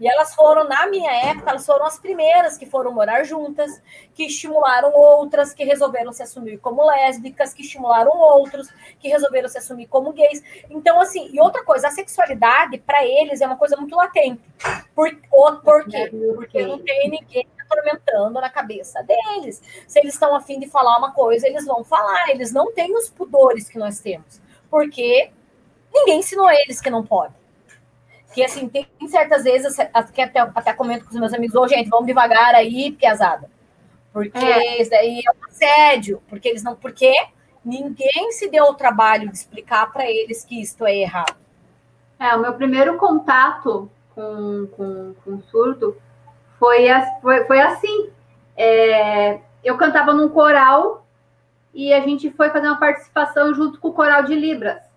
E elas foram, na minha época, elas foram as primeiras que foram morar juntas, que estimularam outras, que resolveram se assumir como lésbicas, que estimularam outros, que resolveram se assumir como gays. Então, assim, e outra coisa, a sexualidade, para eles, é uma coisa muito latente. Por, por quê? Porque não tem ninguém atormentando na cabeça deles. Se eles estão afim de falar uma coisa, eles vão falar. Eles não têm os pudores que nós temos. Porque ninguém ensinou eles que não pode que assim, tem certas vezes, que até, até comento com os meus amigos, ô, oh, gente, vamos devagar aí, piazada. Porque é. isso daí é um assédio, porque eles não. Porque ninguém se deu o trabalho de explicar para eles que isto é errado. É, o meu primeiro contato com, com, com surdo foi, foi, foi assim. É, eu cantava num coral e a gente foi fazer uma participação junto com o coral de Libras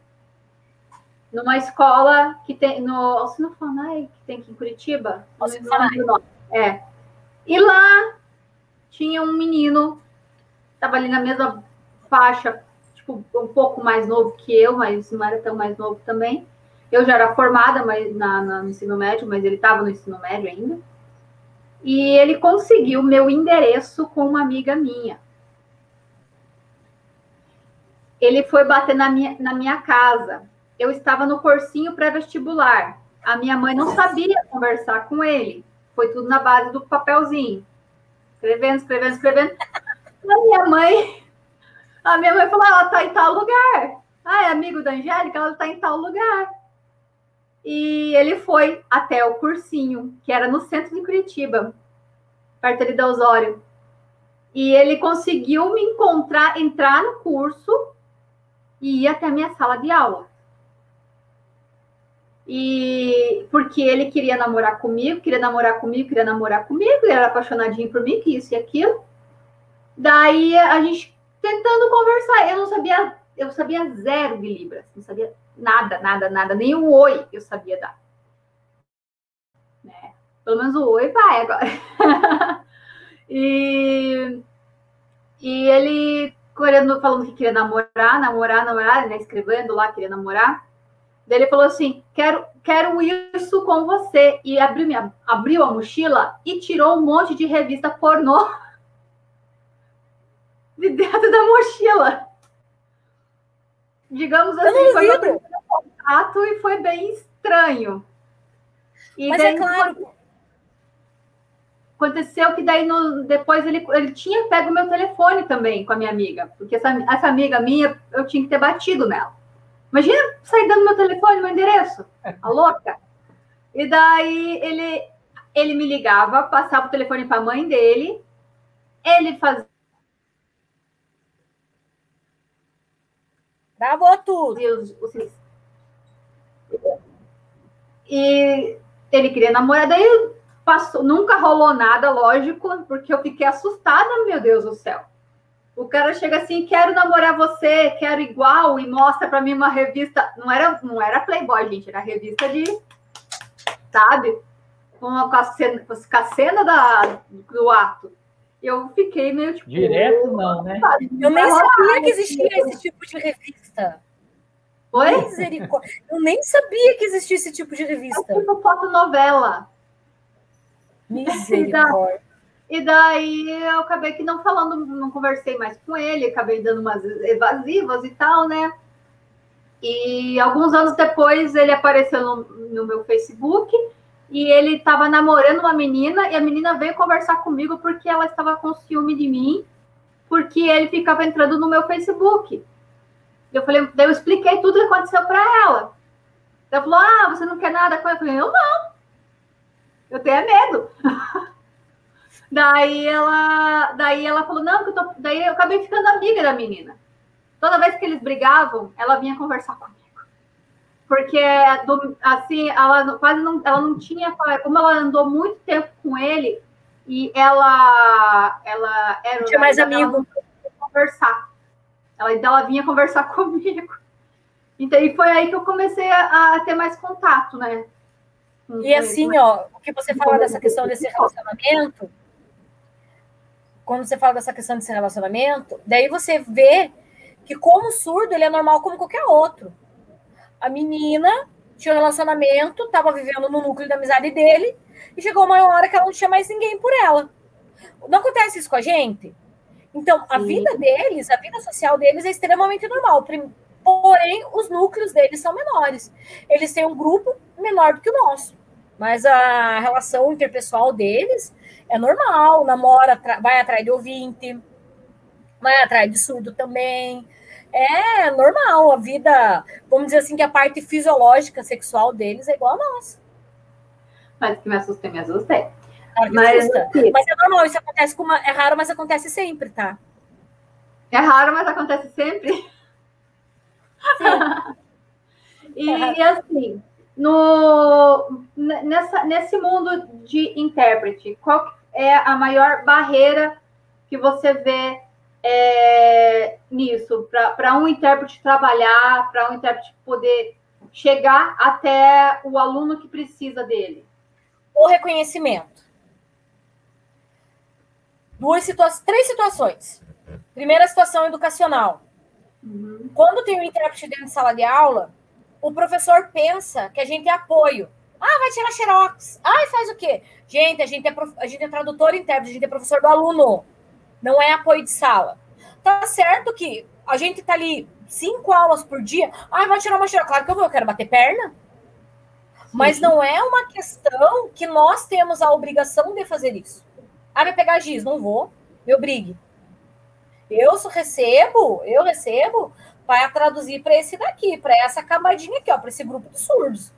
numa escola que tem no Alcino Fanai, que tem aqui em Curitiba. É. E lá tinha um menino, estava ali na mesma faixa, tipo, um pouco mais novo que eu, mas não era tão mais novo também. Eu já era formada mas, na, na no ensino médio, mas ele estava no ensino médio ainda. E ele conseguiu meu endereço com uma amiga minha. Ele foi bater na minha, na minha casa eu estava no cursinho pré-vestibular. A minha mãe não sabia conversar com ele. Foi tudo na base do papelzinho. Escrevendo, escrevendo, escrevendo. A minha mãe, a minha mãe falou: ela está em tal lugar. Ah, é amigo da Angélica? Ela está em tal lugar. E ele foi até o cursinho, que era no centro de Curitiba, perto ali da Osório. E ele conseguiu me encontrar, entrar no curso e ir até a minha sala de aula. E porque ele queria namorar comigo, queria namorar comigo, queria namorar comigo, ele era apaixonadinho por mim, que isso e aquilo. Daí a gente tentando conversar, eu não sabia, eu sabia zero de Libras, não sabia nada, nada, nada, nem o oi eu sabia dar. Né? Pelo menos o oi vai agora. e, e ele querendo, falando que queria namorar, namorar, namorar, né? Escrevendo lá, queria namorar. Daí ele falou assim: quero, quero isso com você. E abriu, minha, abriu a mochila e tirou um monte de revista pornô de dentro da mochila. Digamos assim, foi meu primeiro contato e foi bem estranho. E Mas é claro. Aconteceu que daí no, depois ele, ele tinha pego o meu telefone também com a minha amiga, porque essa, essa amiga minha eu tinha que ter batido nela. Imagina sair dando meu telefone, meu endereço. A louca. E daí ele, ele me ligava, passava o telefone para a mãe dele, ele fazia. Travou tudo. E ele queria namorar, daí passou, nunca rolou nada, lógico, porque eu fiquei assustada, meu Deus do céu. O cara chega assim, quero namorar você, quero igual, e mostra para mim uma revista. Não era, não era Playboy, gente, era revista de. Sabe? Com a, com a cena, com a cena da, do ato. Eu fiquei meio tipo. Direto, não, né? Eu nem sabia que existia esse tipo de revista. Oi? Eu nem sabia que existia esse tipo de revista. É tipo fotonovela. Misericórdia. E daí eu acabei que não falando, não conversei mais com ele, acabei dando umas evasivas e tal, né? E alguns anos depois ele apareceu no, no meu Facebook e ele estava namorando uma menina e a menina veio conversar comigo porque ela estava com ciúme de mim, porque ele ficava entrando no meu Facebook. Eu falei, eu expliquei tudo que aconteceu para ela. Ela falou: Ah, você não quer nada com ela? Eu falei: Eu não. Eu tenho medo. daí ela, daí ela falou, não, que eu tô... daí eu acabei ficando amiga da menina. Toda vez que eles brigavam, ela vinha conversar comigo. Porque, assim, ela quase não, ela não tinha, como ela andou muito tempo com ele, e ela, ela era... Tinha mais amigo. Conversar. Ela, então, ela vinha conversar comigo. Então, e foi aí que eu comecei a, a ter mais contato, né? E assim, ó, o que você fala dessa questão desse relacionamento, quando você fala dessa questão desse relacionamento, daí você vê que como surdo ele é normal como qualquer outro. A menina tinha um relacionamento, estava vivendo no núcleo da amizade dele, e chegou uma hora que ela não tinha mais ninguém por ela. Não acontece isso com a gente? Então, a Sim. vida deles, a vida social deles é extremamente normal. Porém, os núcleos deles são menores. Eles têm um grupo menor do que o nosso. Mas a relação interpessoal deles é normal. Namora, vai atrás de ouvinte, vai atrás de surdo também. É normal. A vida, vamos dizer assim, que a parte fisiológica sexual deles é igual a nossa. Mas que me assusta, me assusta. mas, mas é normal, isso acontece com uma. É raro, mas acontece sempre, tá? É raro, mas acontece sempre. e, e, assim, no, nessa, nesse mundo de intérprete, qual é a maior barreira que você vê é, nisso? Para um intérprete trabalhar, para um intérprete poder chegar até o aluno que precisa dele? O reconhecimento. Duas situa três situações. Primeira situação educacional Uhum. Quando tem um intérprete dentro de sala de aula, o professor pensa que a gente é apoio. Ah, vai tirar xerox. Ah, faz o quê? Gente, a gente é, prof... a gente é tradutor intérprete, a gente é professor do aluno. Não é apoio de sala. Tá certo que a gente tá ali cinco aulas por dia. Ah, vai tirar uma xerox. Claro que eu vou, eu quero bater perna. Mas não é uma questão que nós temos a obrigação de fazer isso. Ah, vai pegar giz, não vou. Me obrigue. Eu recebo, eu recebo para traduzir para esse daqui, para essa camadinha aqui, ó, para esse grupo de surdos.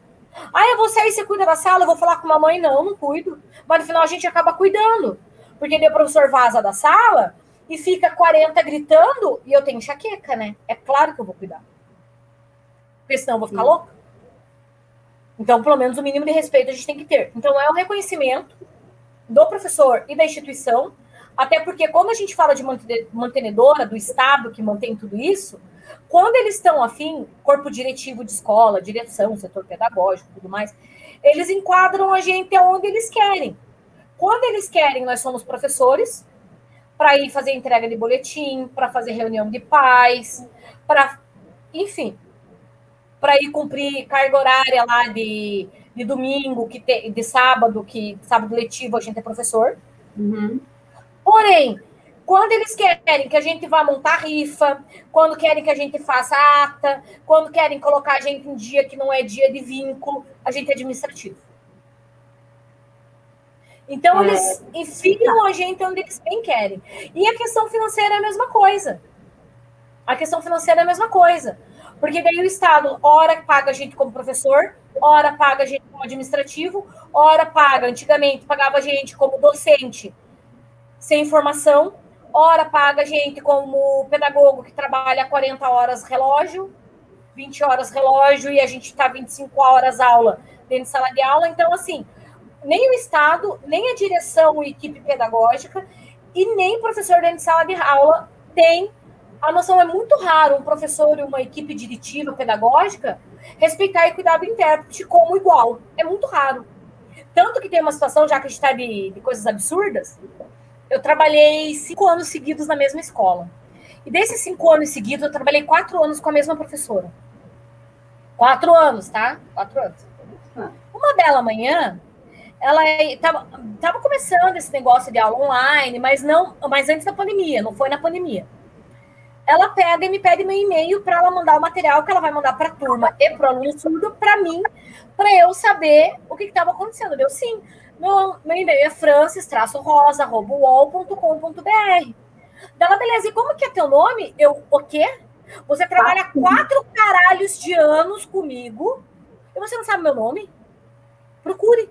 Ah, eu vou sair, você cuida da sala, eu vou falar com a mamãe, não, não cuido. Mas no final a gente acaba cuidando. Porque daí o professor vaza da sala e fica 40 gritando e eu tenho enxaqueca, né? É claro que eu vou cuidar. Porque senão eu vou ficar Sim. louca. Então, pelo menos o mínimo de respeito a gente tem que ter. Então, é o reconhecimento do professor e da instituição até porque, quando a gente fala de mantenedora, do Estado que mantém tudo isso, quando eles estão afim, corpo diretivo de escola, direção, setor pedagógico, tudo mais, eles enquadram a gente aonde eles querem. Quando eles querem, nós somos professores, para ir fazer entrega de boletim, para fazer reunião de pais, para, enfim, para ir cumprir carga horária lá de, de domingo, que te, de sábado, que sábado letivo a gente é professor. Uhum. Porém, quando eles querem que a gente vá montar rifa, quando querem que a gente faça ata, quando querem colocar a gente em dia que não é dia de vínculo, a gente é administrativo. Então, é. eles enfiam a gente onde eles bem querem. E a questão financeira é a mesma coisa. A questão financeira é a mesma coisa. Porque daí o Estado, ora paga a gente como professor, ora paga a gente como administrativo, ora paga, antigamente pagava a gente como docente sem formação, hora paga gente como pedagogo que trabalha 40 horas relógio, 20 horas relógio e a gente está 25 horas aula dentro de sala de aula. Então, assim, nem o Estado, nem a direção e equipe pedagógica e nem professor dentro de sala de aula tem a noção. É muito raro um professor e uma equipe diretiva pedagógica respeitar e cuidar do intérprete como igual. É muito raro. Tanto que tem uma situação, já que a gente está de, de coisas absurdas, eu trabalhei cinco anos seguidos na mesma escola. E desses cinco anos seguidos, eu trabalhei quatro anos com a mesma professora. Quatro anos, tá? Quatro anos. Uma bela manhã, ela estava tava começando esse negócio de aula online, mas não, mas antes da pandemia, não foi na pandemia. Ela pega e me pede meu e-mail para ela mandar o material que ela vai mandar para a turma e para o aluno surdo para mim, para eu saber o que estava acontecendo. Deu sim. Meu, meu e-mail é francis-rosa.com.br. Dela, beleza, e como que é teu nome? Eu, o quê? Você trabalha quatro caralhos de anos comigo e você não sabe meu nome? Procure.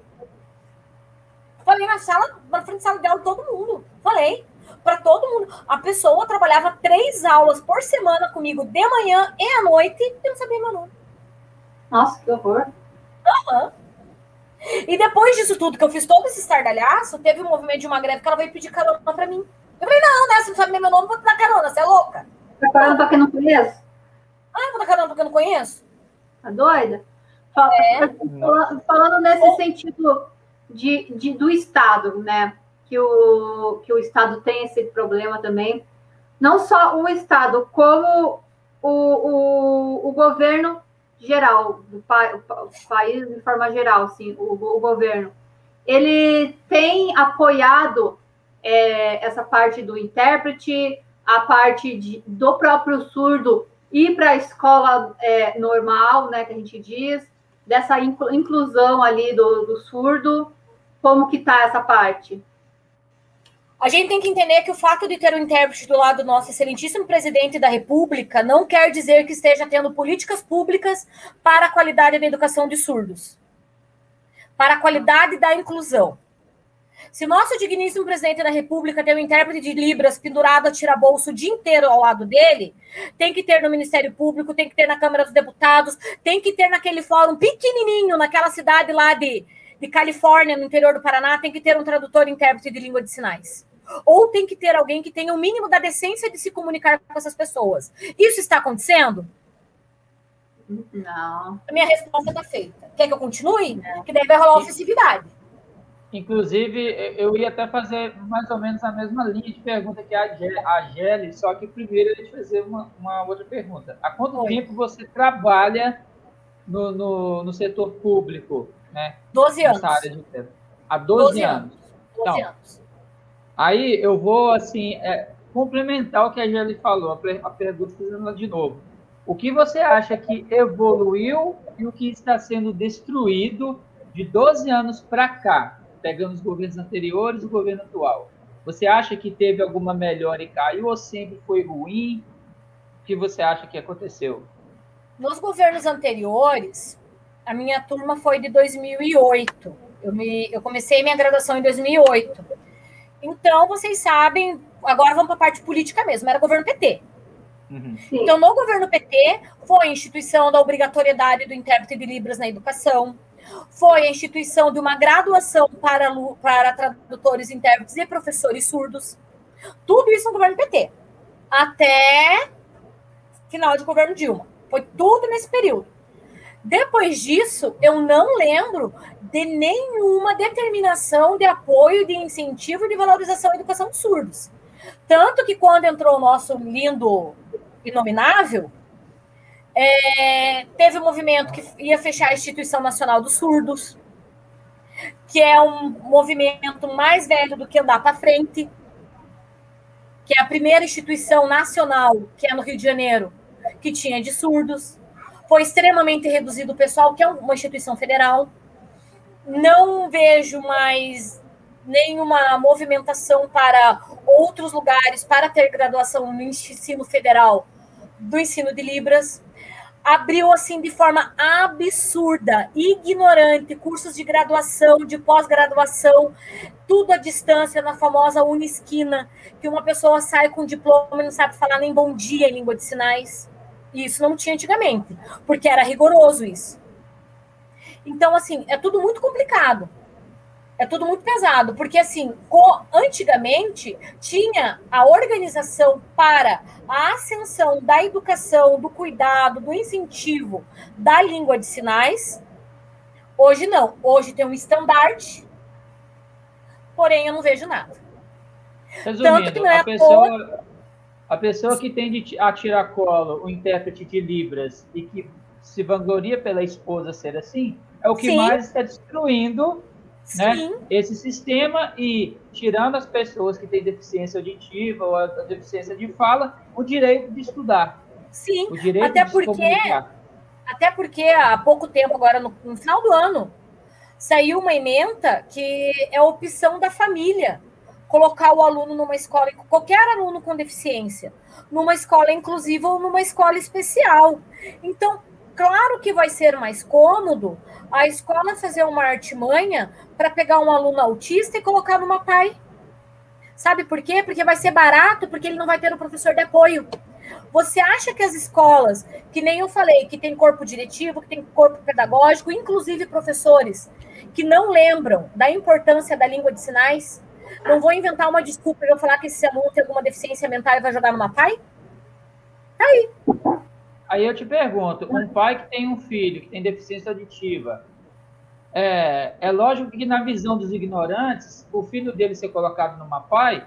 falei na sala, na frente da sala de aula, todo mundo. Falei para todo mundo. A pessoa trabalhava três aulas por semana comigo de manhã e à noite e não sabia meu nome. Nossa, que horror. Uhum. E depois disso tudo, que eu fiz todo esse estardalhaço, teve um movimento de uma greve que ela veio pedir carona pra mim. Eu falei, não, né? Você não sabe nem meu nome, vou te dar carona, você é louca? Tá carona pra quem não conhece? Ah, vou dar carona pra quem não conheço? Tá doida? É. Falando nesse sentido de, de, do Estado, né? Que o, que o Estado tem esse problema também. Não só o Estado, como o, o, o governo geral, do pa, o país de forma geral, sim, o, o governo, ele tem apoiado é, essa parte do intérprete, a parte de, do próprio surdo ir para a escola é, normal, né, que a gente diz, dessa inclusão ali do, do surdo, como que está essa parte? A gente tem que entender que o fato de ter um intérprete do lado do nosso excelentíssimo presidente da República não quer dizer que esteja tendo políticas públicas para a qualidade da educação de surdos, para a qualidade da inclusão. Se nosso digníssimo presidente da República tem um intérprete de Libras pendurado a tirar bolso o dia inteiro ao lado dele, tem que ter no Ministério Público, tem que ter na Câmara dos Deputados, tem que ter naquele fórum pequenininho, naquela cidade lá de, de Califórnia, no interior do Paraná, tem que ter um tradutor intérprete de língua de sinais. Ou tem que ter alguém que tenha o mínimo da decência de se comunicar com essas pessoas. Isso está acontecendo? Não. A minha resposta está feita. Quer que eu continue? Não. Que daí vai rolar ofensividade. Inclusive, eu ia até fazer mais ou menos a mesma linha de pergunta que a Gelli, só que primeiro eu ia te fazer uma, uma outra pergunta. Há quanto Oi. tempo você trabalha no, no, no, setor público? Né? 12 anos. Área de Há 12, 12 anos. anos. 12 então, anos. Aí eu vou, assim, é, complementar o que a Gelli falou, a, a pergunta fazendo de novo. O que você acha que evoluiu e o que está sendo destruído de 12 anos para cá? pegando os governos anteriores e o governo atual. Você acha que teve alguma melhora e caiu ou sempre foi ruim? O que você acha que aconteceu? Nos governos anteriores, a minha turma foi de 2008. Eu, me, eu comecei minha graduação em 2008. Então, vocês sabem, agora vamos para a parte política mesmo, era governo PT. Uhum. Então, no governo PT, foi a instituição da obrigatoriedade do intérprete de Libras na educação, foi a instituição de uma graduação para, para tradutores, intérpretes e professores surdos. Tudo isso no governo PT. Até final de governo Dilma. Foi tudo nesse período. Depois disso, eu não lembro de nenhuma determinação de apoio, de incentivo, de valorização à educação de surdos. Tanto que quando entrou o nosso lindo inominável, é, teve um movimento que ia fechar a Instituição Nacional dos Surdos, que é um movimento mais velho do que andar para frente, que é a primeira instituição nacional, que é no Rio de Janeiro, que tinha de surdos. Foi extremamente reduzido o pessoal, que é uma instituição federal. Não vejo mais nenhuma movimentação para outros lugares para ter graduação no ensino federal do ensino de Libras abriu assim de forma absurda, ignorante, cursos de graduação, de pós-graduação, tudo à distância na famosa Unisquina, que uma pessoa sai com diploma e não sabe falar nem bom dia em língua de sinais. E isso não tinha antigamente, porque era rigoroso isso. Então, assim, é tudo muito complicado. É tudo muito pesado, porque assim, antigamente tinha a organização para a ascensão da educação, do cuidado, do incentivo da língua de sinais. Hoje não. Hoje tem um estandarte, porém eu não vejo nada. Resumindo, é a, pessoa, a pessoa que tem de a tirar colo o intérprete de Libras e que se vangloria pela esposa ser assim, é o que Sim. mais está destruindo né, esse sistema e tirando as pessoas que têm deficiência auditiva ou a deficiência de fala o direito de estudar. Sim, o direito até de porque até porque há pouco tempo agora no, no final do ano saiu uma emenda que é a opção da família colocar o aluno numa escola, qualquer aluno com deficiência, numa escola inclusiva ou numa escola especial. Então, Claro que vai ser mais cômodo a escola fazer uma artimanha para pegar um aluno autista e colocar numa PAI. Sabe por quê? Porque vai ser barato, porque ele não vai ter o um professor de apoio. Você acha que as escolas, que nem eu falei, que tem corpo diretivo, que tem corpo pedagógico, inclusive professores, que não lembram da importância da língua de sinais, não vou inventar uma desculpa e eu falar que esse aluno tem alguma deficiência mental e vai jogar numa PAI? Tá aí. Aí eu te pergunto, um pai que tem um filho que tem deficiência auditiva, é, é lógico que na visão dos ignorantes, o filho dele ser colocado numa pai,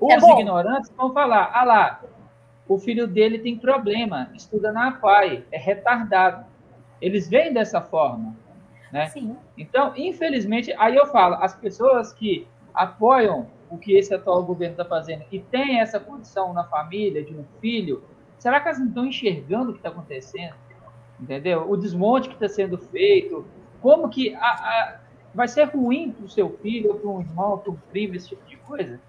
os é ignorantes vão falar, ah lá, o filho dele tem problema, estuda na pai, é retardado. Eles veem dessa forma. Né? Então, infelizmente, aí eu falo, as pessoas que apoiam o que esse atual governo está fazendo e tem essa condição na família de um filho, será que elas não estão enxergando o que está acontecendo? Entendeu? O desmonte que está sendo feito, como que a, a, vai ser ruim para o seu filho, para um irmão, para um primo, esse tipo de coisa?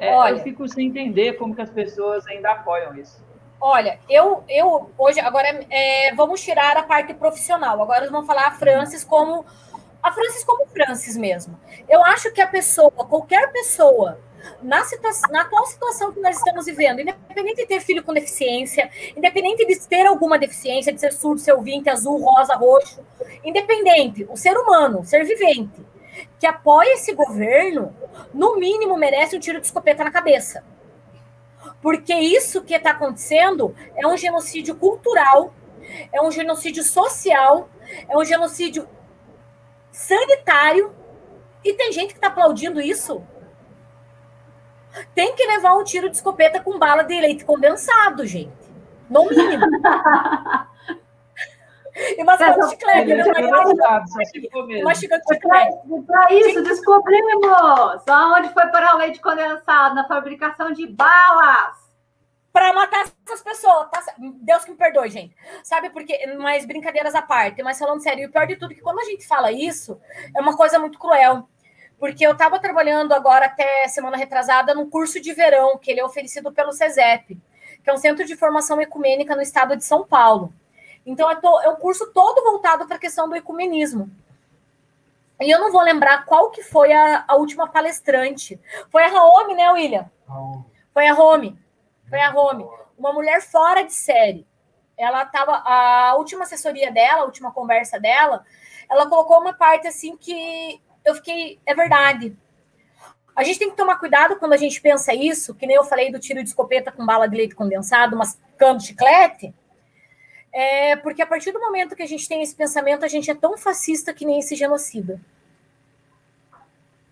É, Olha, eu fico sem entender como que as pessoas ainda apoiam isso. Olha, eu, eu hoje, agora é, vamos tirar a parte profissional. Agora vamos falar a Francis como a Francis como Francis mesmo. Eu acho que a pessoa, qualquer pessoa, na, situação, na atual situação que nós estamos vivendo, independente de ter filho com deficiência, independente de ter alguma deficiência, de ser surdo, ser ouvinte, azul, rosa, roxo, independente, o ser humano, o ser vivente, que apoia esse governo, no mínimo merece um tiro de escopeta na cabeça. Porque isso que está acontecendo é um genocídio cultural, é um genocídio social, é um genocídio sanitário, e tem gente que está aplaudindo isso. Tem que levar um tiro de escopeta com bala de leite condensado, gente. No mínimo. e uma é, de chiclete, né? Uma de chiclete. Para isso, descobrimos aonde foi para o leite condensado, na fabricação de balas para matar essas pessoas. Tá? Deus que me perdoe, gente. Sabe porque, mas brincadeiras à parte, mas falando sério, e o pior de tudo é que quando a gente fala isso, é uma coisa muito cruel. Porque eu estava trabalhando agora até semana retrasada no curso de verão, que ele é oferecido pelo CESEP, que é um centro de formação ecumênica no estado de São Paulo. Então, é, um curso todo voltado para a questão do ecumenismo. E eu não vou lembrar qual que foi a, a última palestrante. Foi a Raome, né, William? Foi a Rome foi a Rome, uma mulher fora de série. Ela tava a última assessoria dela, a última conversa dela, ela colocou uma parte assim que eu fiquei, é verdade. A gente tem que tomar cuidado quando a gente pensa isso, que nem eu falei do tiro de escopeta com bala de leite condensado, umas cano de chiclete. É, porque a partir do momento que a gente tem esse pensamento, a gente é tão fascista que nem esse genocida.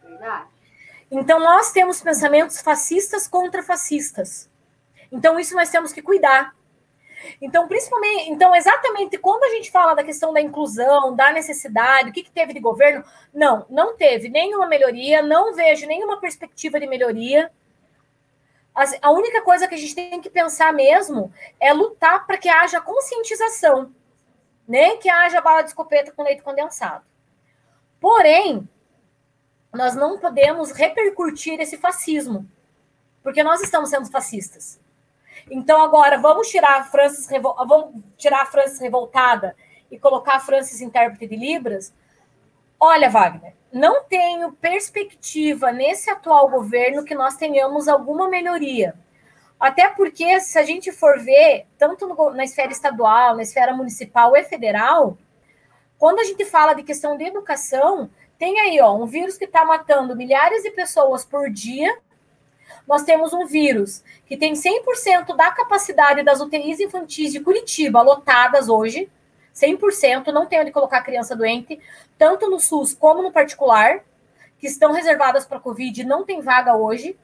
Verdade. Então, nós temos pensamentos fascistas contra fascistas. Então, isso nós temos que cuidar. Então, principalmente, então, exatamente quando a gente fala da questão da inclusão, da necessidade, o que, que teve de governo, não, não teve nenhuma melhoria, não vejo nenhuma perspectiva de melhoria. A única coisa que a gente tem que pensar mesmo é lutar para que haja conscientização, nem que haja bala de escopeta com leite condensado. Porém, nós não podemos repercutir esse fascismo, porque nós estamos sendo fascistas. Então, agora, vamos tirar a Francis, revol... vamos tirar a Francis revoltada e colocar a Francis intérprete de Libras? Olha, Wagner, não tenho perspectiva nesse atual governo que nós tenhamos alguma melhoria. Até porque, se a gente for ver, tanto no, na esfera estadual, na esfera municipal e federal, quando a gente fala de questão de educação, tem aí ó, um vírus que está matando milhares de pessoas por dia nós temos um vírus que tem 100% da capacidade das UTIs infantis de Curitiba lotadas hoje, 100%, não tem onde colocar criança doente, tanto no SUS como no particular, que estão reservadas para Covid, não tem vaga hoje.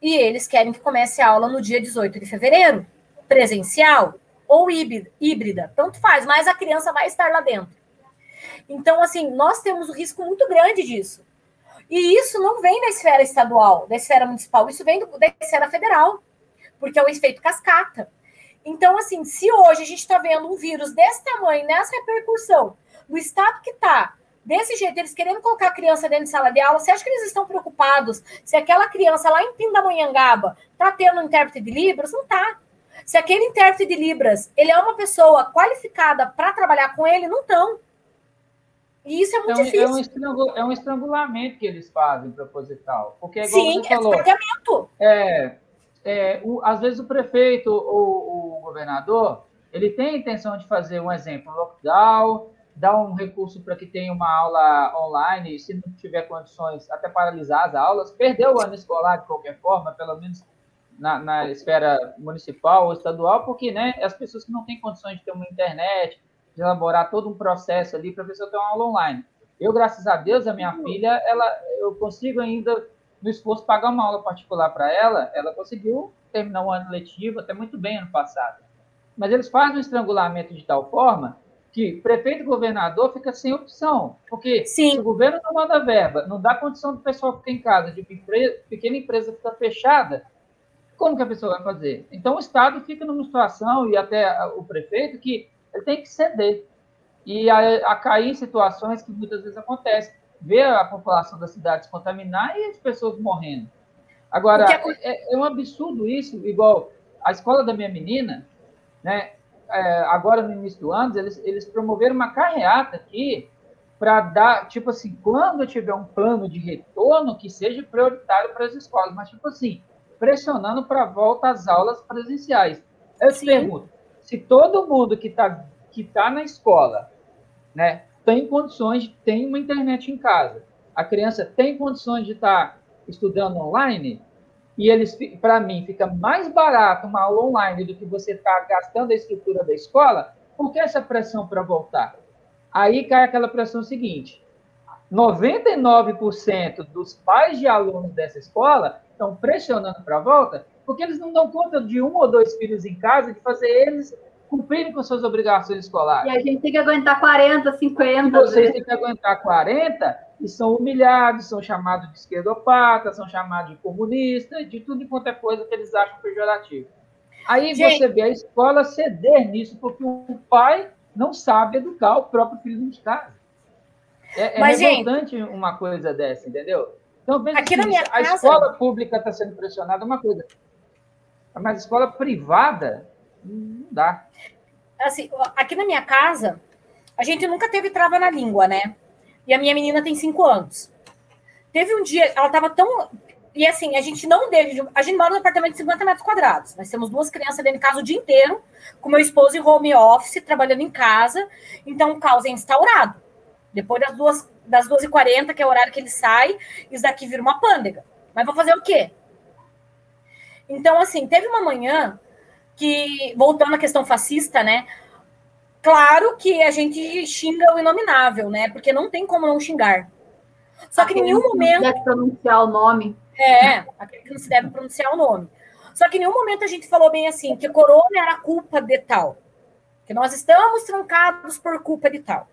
E eles querem que comece a aula no dia 18 de fevereiro, presencial ou híbrida, tanto faz, mas a criança vai estar lá dentro. Então, assim, nós temos um risco muito grande disso. E isso não vem da esfera estadual, da esfera municipal, isso vem do, da esfera federal, porque é o efeito cascata. Então, assim, se hoje a gente está vendo um vírus desse tamanho, nessa repercussão, no estado que está, desse jeito, eles querendo colocar a criança dentro de sala de aula, você acha que eles estão preocupados se aquela criança lá em Pindamonhangaba está tendo um intérprete de Libras? Não está. Se aquele intérprete de Libras, ele é uma pessoa qualificada para trabalhar com ele, não estão. E isso é muito é um, difícil. É um, estrangul, é um, estrangulamento que eles fazem proposital. Porque, igual Sim, você falou, é, é, o, às vezes o prefeito ou o governador, ele tem a intenção de fazer um exemplo, um lockdown, dar um recurso para que tenha uma aula online, se não tiver condições, até paralisar as aulas, perder o ano escolar de qualquer forma, pelo menos na, na esfera municipal ou estadual, porque né, as pessoas que não têm condições de ter uma internet, elaborar todo um processo ali para a pessoa ter uma aula online. Eu, graças a Deus, a minha filha, ela, eu consigo ainda, no esforço, pagar uma aula particular para ela, ela conseguiu terminar o ano letivo até muito bem ano passado. Mas eles fazem um estrangulamento de tal forma que prefeito e governador fica sem opção, porque Sim. se o governo não manda verba, não dá condição do pessoal ficar em casa, de pequena empresa ficar fechada, como que a pessoa vai fazer? Então o Estado fica numa situação, e até o prefeito, que ele tem que ceder e a, a cair em situações que muitas vezes acontecem. Ver a população da cidade se contaminar e as pessoas morrendo. Agora, é... É, é um absurdo isso, igual a escola da minha menina, né? É, agora no início do ano, eles, eles promoveram uma carreata aqui para dar, tipo assim, quando tiver um plano de retorno, que seja prioritário para as escolas, mas, tipo assim, pressionando para a volta às aulas presenciais. Eu te pergunto, se todo mundo que está que tá na escola né, tem condições, de tem uma internet em casa, a criança tem condições de estar tá estudando online, e eles, para mim, fica mais barato uma aula online do que você estar tá gastando a estrutura da escola, por que essa pressão para voltar? Aí cai aquela pressão seguinte: 99% dos pais de alunos dessa escola estão pressionando para a volta porque eles não dão conta de um ou dois filhos em casa de fazer eles cumprirem com suas obrigações escolares. E a gente tem que aguentar 40, 50. E vocês né? têm que aguentar 40 e são humilhados, são chamados de esquerdopata, são chamados de comunista, de tudo quanto é coisa que eles acham pejorativo. Aí gente... você vê a escola ceder nisso, porque o pai não sabe educar o próprio filho de casa. É, é Mas, revoltante gente... uma coisa dessa, entendeu? Então, veja Aqui assim, na minha a casa... escola pública está sendo pressionada, uma coisa. Mas escola privada, não dá. Assim, aqui na minha casa, a gente nunca teve trava na língua, né? E a minha menina tem cinco anos. Teve um dia, ela estava tão. E assim, a gente não deixa. A gente mora num apartamento de 50 metros quadrados. Nós temos duas crianças dentro de casa o dia inteiro, com meu esposo em home office, trabalhando em casa. Então, o caos é instaurado. Depois das duas, das 12h40, que é o horário que ele sai, isso daqui vira uma pândega. Mas vou fazer o quê? Então, assim, teve uma manhã que, voltando à questão fascista, né? Claro que a gente xinga o inominável, né? Porque não tem como não xingar. Só que em nenhum momento. Não deve pronunciar o nome. É, aquele que não se deve pronunciar o nome. Só que em nenhum momento a gente falou bem assim, que corona era culpa de tal. Que nós estamos trancados por culpa de tal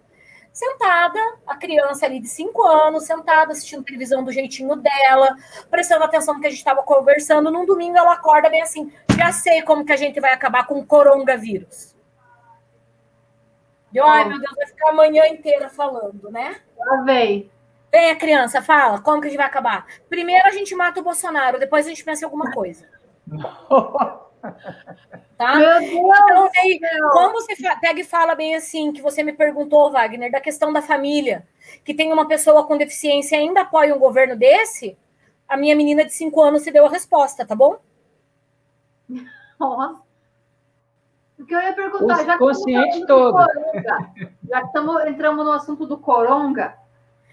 sentada, a criança ali de cinco anos, sentada, assistindo televisão do jeitinho dela, prestando atenção no que a gente estava conversando. Num domingo ela acorda bem assim, já sei como que a gente vai acabar com o coronavírus. Deu, ai meu Deus, vai ficar a manhã inteira falando, né? Lá vem. Vem a criança, fala, como que a gente vai acabar? Primeiro a gente mata o Bolsonaro, depois a gente pensa em alguma coisa. Tá? Meu Deus então, aí, como você pega e fala bem assim, que você me perguntou, Wagner, da questão da família, que tem uma pessoa com deficiência e ainda apoia um governo desse, a minha menina de 5 anos se deu a resposta, tá bom? Nossa. O que eu ia perguntar, já consciente todo. Coronga, já que estamos entramos no assunto do coronga.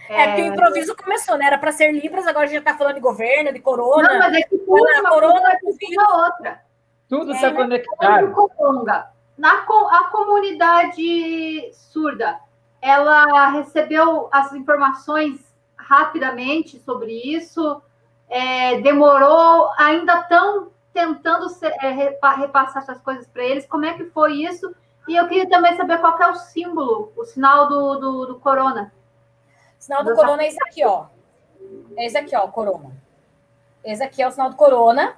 É, é porque o improviso começou, né? Era para ser Libras, agora a gente já está falando de governo, de corona. Não, mas é que puxa, a corona é outra. Tudo é, está conectado. Na a comunidade surda, ela recebeu as informações rapidamente sobre isso, é, demorou, ainda estão tentando ser, é, repassar essas coisas para eles. Como é que foi isso? E eu queria também saber qual é o símbolo, o sinal do, do, do corona. O sinal do, do corona é esse aqui, ó. É esse aqui, ó, corona. Esse aqui é o sinal do corona.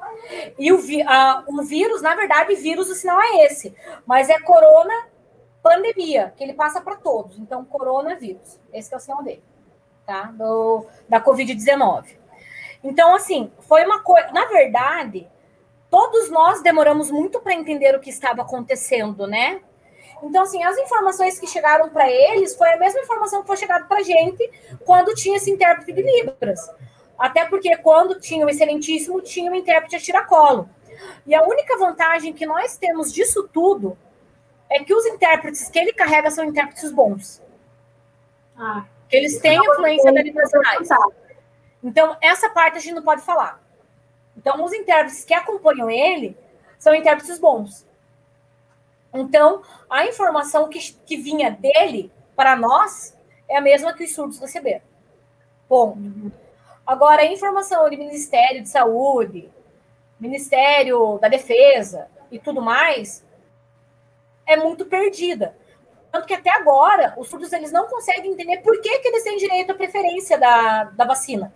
E o, a, o vírus, na verdade, vírus, o sinal é esse. Mas é corona pandemia, que ele passa para todos. Então, coronavírus. Esse é o sinal dele, tá? Do, da Covid-19. Então, assim, foi uma coisa. Na verdade, todos nós demoramos muito para entender o que estava acontecendo, né? Então, assim, as informações que chegaram para eles foi a mesma informação que foi chegada para a gente quando tinha esse intérprete de Libras. Até porque quando tinha o excelentíssimo, tinha o intérprete a tiracolo. E a única vantagem que nós temos disso tudo é que os intérpretes que ele carrega são intérpretes bons. Ah, que eles têm influência da língua Então, essa parte a gente não pode falar. Então, os intérpretes que acompanham ele são intérpretes bons. Então, a informação que, que vinha dele para nós é a mesma que os surdos receberam. Bom, agora a informação do Ministério de Saúde, Ministério da Defesa e tudo mais é muito perdida. Tanto que até agora os surdos eles não conseguem entender por que, que eles têm direito à preferência da, da vacina.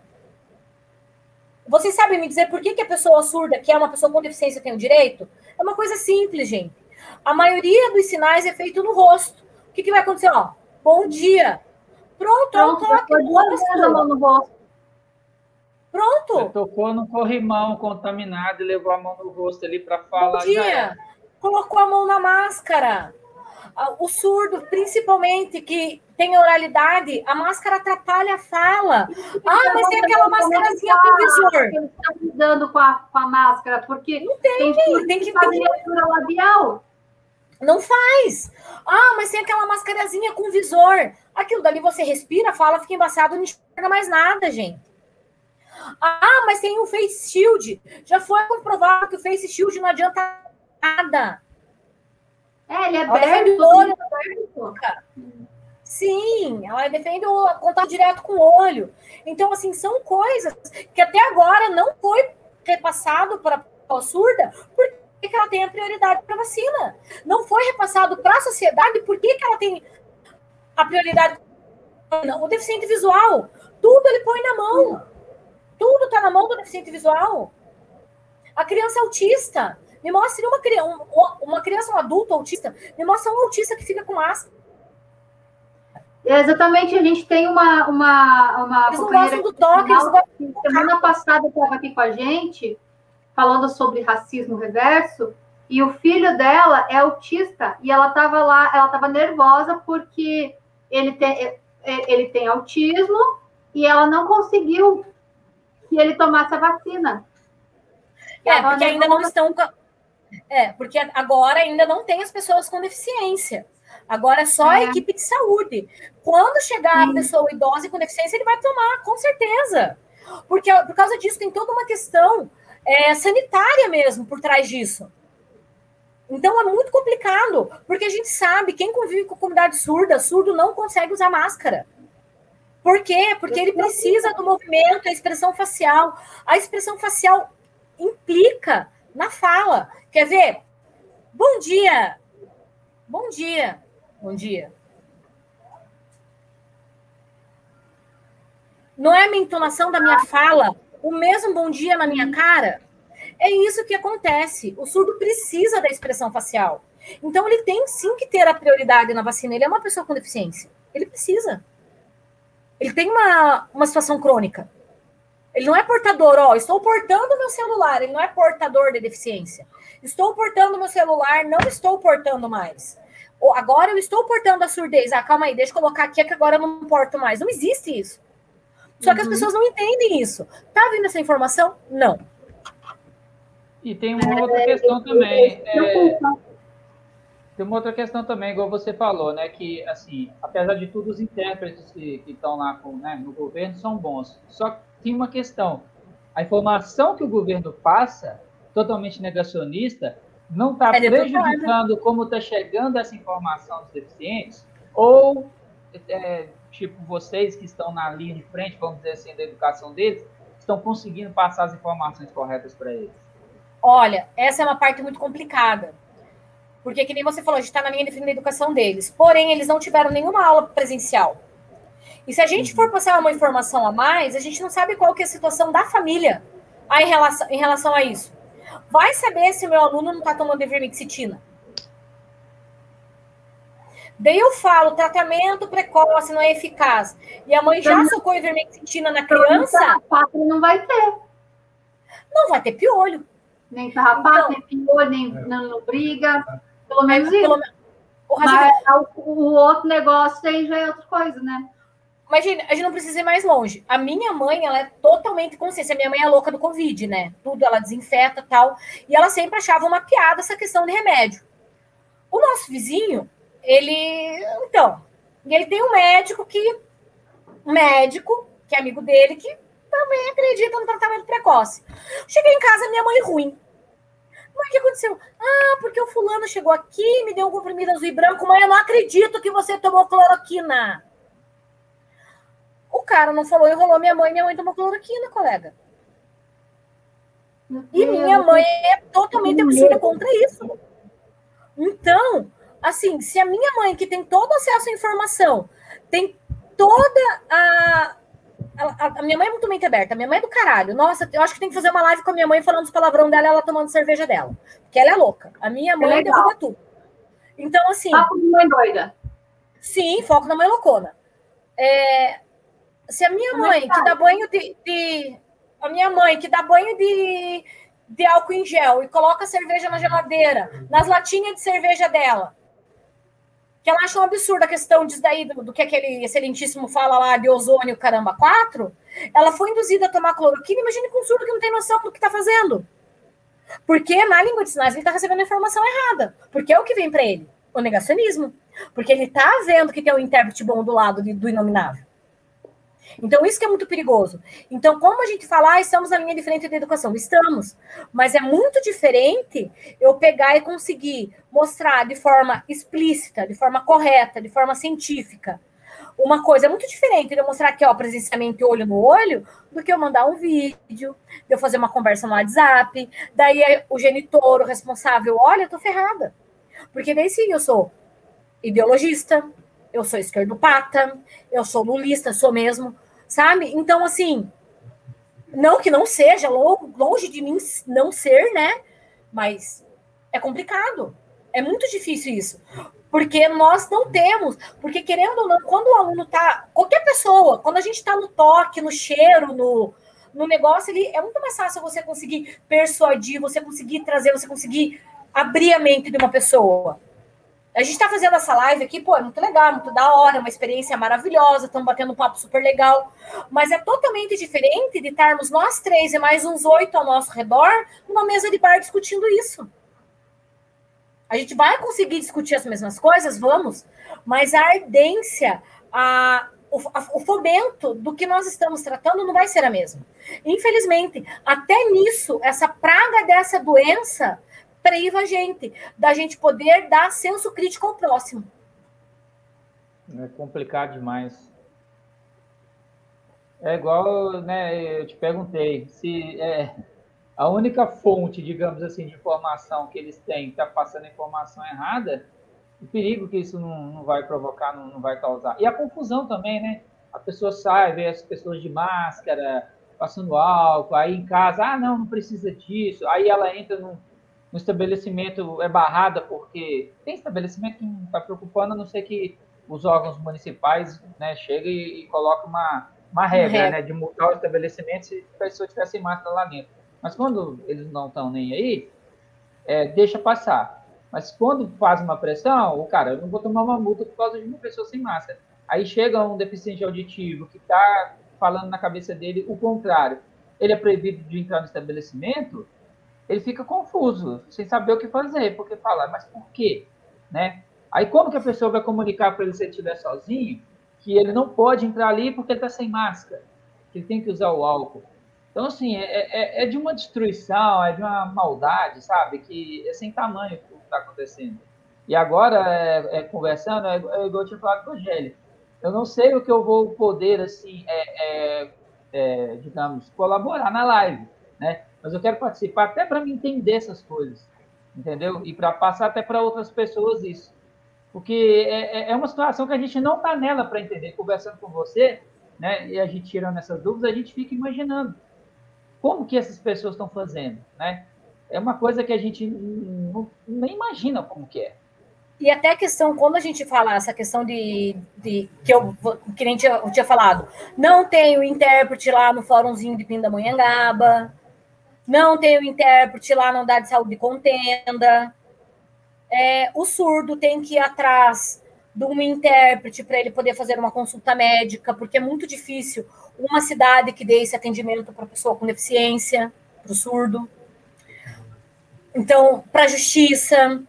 Vocês sabem me dizer por que, que a pessoa surda, que é uma pessoa com deficiência, tem o direito? É uma coisa simples, gente. A maioria dos sinais é feito no rosto. O que, que vai acontecer? Ó, bom dia. Pronto, Pronto toque no rosto. Pronto. Você tocou no corrimão contaminado e levou a mão no rosto ali para falar. Bom dia. Colocou a mão na máscara. O surdo, principalmente, que tem oralidade, a máscara atrapalha a fala. Ah, mas tem aquela máscarazinha com visor. Eles estão lidando com a, com a máscara, porque não tem, tem, tem que fazer leitura labial. Não faz. Ah, mas tem aquela mascarazinha com visor. Aquilo dali você respira, fala, fica embaçado, não enxerga mais nada, gente. Ah, mas tem o Face Shield. Já foi comprovado que o Face Shield não adianta nada. É, ele é aberto. Olho, Sim, ela defende o contato direto com o olho. Então, assim, são coisas que até agora não foi repassado para a surda, porque ela tem a prioridade para vacina. Não foi repassado para a sociedade por que ela tem a prioridade. O deficiente visual, tudo ele põe na mão. Tudo está na mão do deficiente visual. A criança autista. Me mostre uma criança, uma criança, um adulto autista. Me mostra um autista que fica com máscara. Exatamente, a gente tem uma. uma, uma eles não gostam do toque, eles gostam Semana passada estava aqui com a gente, falando sobre racismo reverso, e o filho dela é autista, e ela estava lá, ela estava nervosa porque ele tem, é, é, ele tem autismo e ela não conseguiu que ele tomasse a vacina. É, porque ainda não estão. É, porque agora ainda não tem as pessoas com deficiência. Agora é só é. a equipe de saúde. Quando chegar Sim. a pessoa idosa e com deficiência, ele vai tomar, com certeza. Porque por causa disso tem toda uma questão é, sanitária mesmo por trás disso. Então é muito complicado, porque a gente sabe, quem convive com comunidade surda, surdo não consegue usar máscara. Por quê? Porque ele precisa do movimento, a expressão facial. A expressão facial implica na fala. Quer ver? Bom dia. Bom dia. Bom dia. Não é a minha entonação da minha fala o mesmo bom dia na minha cara? É isso que acontece. O surdo precisa da expressão facial. Então, ele tem sim que ter a prioridade na vacina. Ele é uma pessoa com deficiência. Ele precisa. Ele tem uma, uma situação crônica. Ele não é portador, ó, estou portando meu celular, ele não é portador de deficiência. Estou portando meu celular, não estou portando mais agora eu estou portando a surdez. Ah, calma aí, deixa eu colocar aqui, é que agora eu não porto mais. Não existe isso. Só que as uhum. pessoas não entendem isso. Tá vindo essa informação? Não. E tem uma outra questão também. É, tem uma outra questão também, igual você falou, né? Que, assim, apesar de tudo, os intérpretes que, estão lá com, né, no governo são bons. Só que tem uma questão. A informação que o governo passa, totalmente negacionista, não está é prejudicando como está chegando essa informação dos deficientes? Ou, é, tipo, vocês que estão na linha de frente, vamos dizer assim, da educação deles, estão conseguindo passar as informações corretas para eles? Olha, essa é uma parte muito complicada. Porque, que nem você falou, a gente está na linha de frente da educação deles. Porém, eles não tiveram nenhuma aula presencial. E se a gente for passar uma informação a mais, a gente não sabe qual que é a situação da família em, relação, em relação a isso. Vai saber se o meu aluno não está tomando ivermectina. Daí eu falo, tratamento precoce não é eficaz. E a mãe já então, socou ivermectina na criança. Quatro não vai ter. Não vai ter piolho. Nem farrapato, então, nem pior, nem é. não, não, briga. Pelo menos isso. Pelo, o Mas o, o, outro negócio aí já é outra coisa, né? Imagina, a gente não precisa ir mais longe. A minha mãe, ela é totalmente consciente. A minha mãe é louca do Covid, né? Tudo ela desinfeta tal. E ela sempre achava uma piada essa questão de remédio. O nosso vizinho, ele. Então, ele tem um médico que. Um médico, que é amigo dele, que também acredita no tratamento precoce. Cheguei em casa, minha mãe ruim. Mas o que aconteceu? Ah, porque o fulano chegou aqui, me deu um comprimido azul e branco, mãe, eu não acredito que você tomou cloroquina. O cara não falou, enrolou minha mãe, minha mãe tomou cloroquina, colega. E minha mãe é totalmente absurda contra isso. Então, assim, se a minha mãe, que tem todo acesso à informação, tem toda a. A, a minha mãe é muito mente aberta, a minha mãe é do caralho. Nossa, eu acho que tem que fazer uma live com a minha mãe falando os palavrão dela ela tomando cerveja dela. Porque ela é louca. A minha mãe é derruba tudo. Então, assim. Foco na mãe doida. Sim, foco na mãe loucona. É, se a minha mãe, que dá banho de, de, A minha mãe, que dá banho de, de álcool em gel e coloca cerveja na geladeira, nas latinhas de cerveja dela, que ela acha um absurdo a questão disso daí, do, do, que aquele excelentíssimo fala lá de ozônio, caramba, 4, ela foi induzida a tomar cloroquina, imagine com um surdo que não tem noção do que está fazendo. Porque na língua de sinais ele está recebendo a informação errada. Porque é o que vem para ele? O negacionismo. Porque ele está vendo que tem um intérprete bom do lado do inominável. Então, isso que é muito perigoso. Então, como a gente fala, ah, estamos na linha de frente da educação? Estamos. Mas é muito diferente eu pegar e conseguir mostrar de forma explícita, de forma correta, de forma científica, uma coisa é muito diferente de eu mostrar aqui, ó, presenciamento olho no olho, do que eu mandar um vídeo, de eu fazer uma conversa no WhatsApp, daí o genitor, o responsável, olha, eu tô ferrada. Porque daí sim, eu sou ideologista, eu sou esquerdopata, eu sou lulista, sou mesmo, sabe? Então, assim, não que não seja, longe de mim não ser, né? Mas é complicado. É muito difícil isso. Porque nós não temos, porque querendo ou não, quando o aluno tá, qualquer pessoa, quando a gente está no toque, no cheiro, no, no negócio, ele é muito mais fácil você conseguir persuadir, você conseguir trazer, você conseguir abrir a mente de uma pessoa. A gente está fazendo essa live aqui, pô, é muito legal, muito da hora, é uma experiência maravilhosa, estamos batendo um papo super legal, mas é totalmente diferente de estarmos nós três e mais uns oito ao nosso redor numa mesa de bar discutindo isso. A gente vai conseguir discutir as mesmas coisas, vamos, mas a ardência, a, o, a, o fomento do que nós estamos tratando não vai ser a mesma. Infelizmente, até nisso, essa praga dessa doença priva a gente da gente poder dar senso crítico ao próximo. É complicado demais. É igual, né? Eu te perguntei se é, a única fonte, digamos assim, de informação que eles têm está passando informação errada, o perigo que isso não, não vai provocar, não, não, vai causar. E a confusão também, né? A pessoa sai, vê as pessoas de máscara, passando álcool, aí em casa, ah, não, não precisa disso. Aí ela entra num, no estabelecimento é barrada porque tem estabelecimento que não está preocupando, a não ser que os órgãos municipais né, cheguem e, e colocam uma, uma regra né, de multar o estabelecimento se a pessoa tivesse máscara lá dentro. Mas quando eles não estão nem aí, é, deixa passar. Mas quando faz uma pressão, o cara, eu não vou tomar uma multa por causa de uma pessoa sem máscara. Aí chega um deficiente auditivo que está falando na cabeça dele o contrário. Ele é proibido de entrar no estabelecimento, ele fica confuso, sem saber o que fazer, porque fala, mas por quê? Né? Aí como que a pessoa vai comunicar para ele se ele estiver sozinho que ele não pode entrar ali porque ele está sem máscara, que ele tem que usar o álcool? Então, assim, é, é, é, de uma destruição, é de uma maldade, sabe? Que é sem tamanho o que está acontecendo. E agora, é, é, conversando, é, é igual eu tinha falado com o Gélio. Eu não sei o que eu vou poder, assim, é, é, é digamos, colaborar na live? Mas eu quero participar até para me entender essas coisas, entendeu? E para passar até para outras pessoas isso. Porque é, é, é uma situação que a gente não está nela para entender. Conversando com você, né, e a gente tirando essas dúvidas, a gente fica imaginando como que essas pessoas estão fazendo, né? É uma coisa que a gente não, nem imagina como que é. E até a questão, quando a gente fala essa questão de, de que eu que nem tinha, eu tinha falado, não tem o intérprete lá no fórumzinho de Pindamonhangaba, não tem o intérprete lá na unidade de saúde de contenda. É, o surdo tem que ir atrás de um intérprete para ele poder fazer uma consulta médica, porque é muito difícil uma cidade que dê esse atendimento para pessoa com deficiência, para o surdo. Então, para a justiça.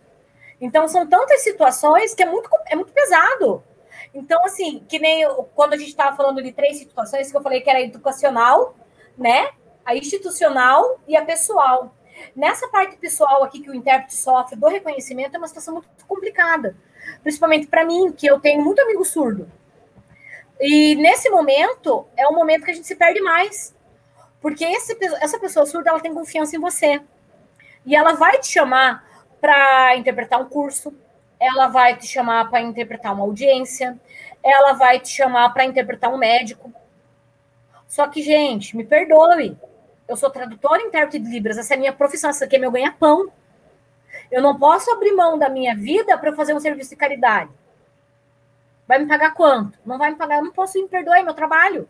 Então, são tantas situações que é muito, é muito pesado. Então, assim, que nem eu, quando a gente estava falando de três situações, que eu falei que era a educacional, né? A institucional e a pessoal. Nessa parte pessoal aqui que o intérprete sofre do reconhecimento é uma situação muito complicada. Principalmente para mim, que eu tenho muito amigo surdo. E nesse momento, é o momento que a gente se perde mais. Porque esse, essa pessoa surda, ela tem confiança em você. E ela vai te chamar para interpretar um curso, ela vai te chamar para interpretar uma audiência, ela vai te chamar para interpretar um médico. Só que, gente, me perdoe. Eu sou tradutora e intérprete de Libras, essa é a minha profissão, essa aqui é meu ganha-pão. Eu não posso abrir mão da minha vida para fazer um serviço de caridade. Vai me pagar quanto? Não vai me pagar, eu não posso me perdoar, é meu trabalho.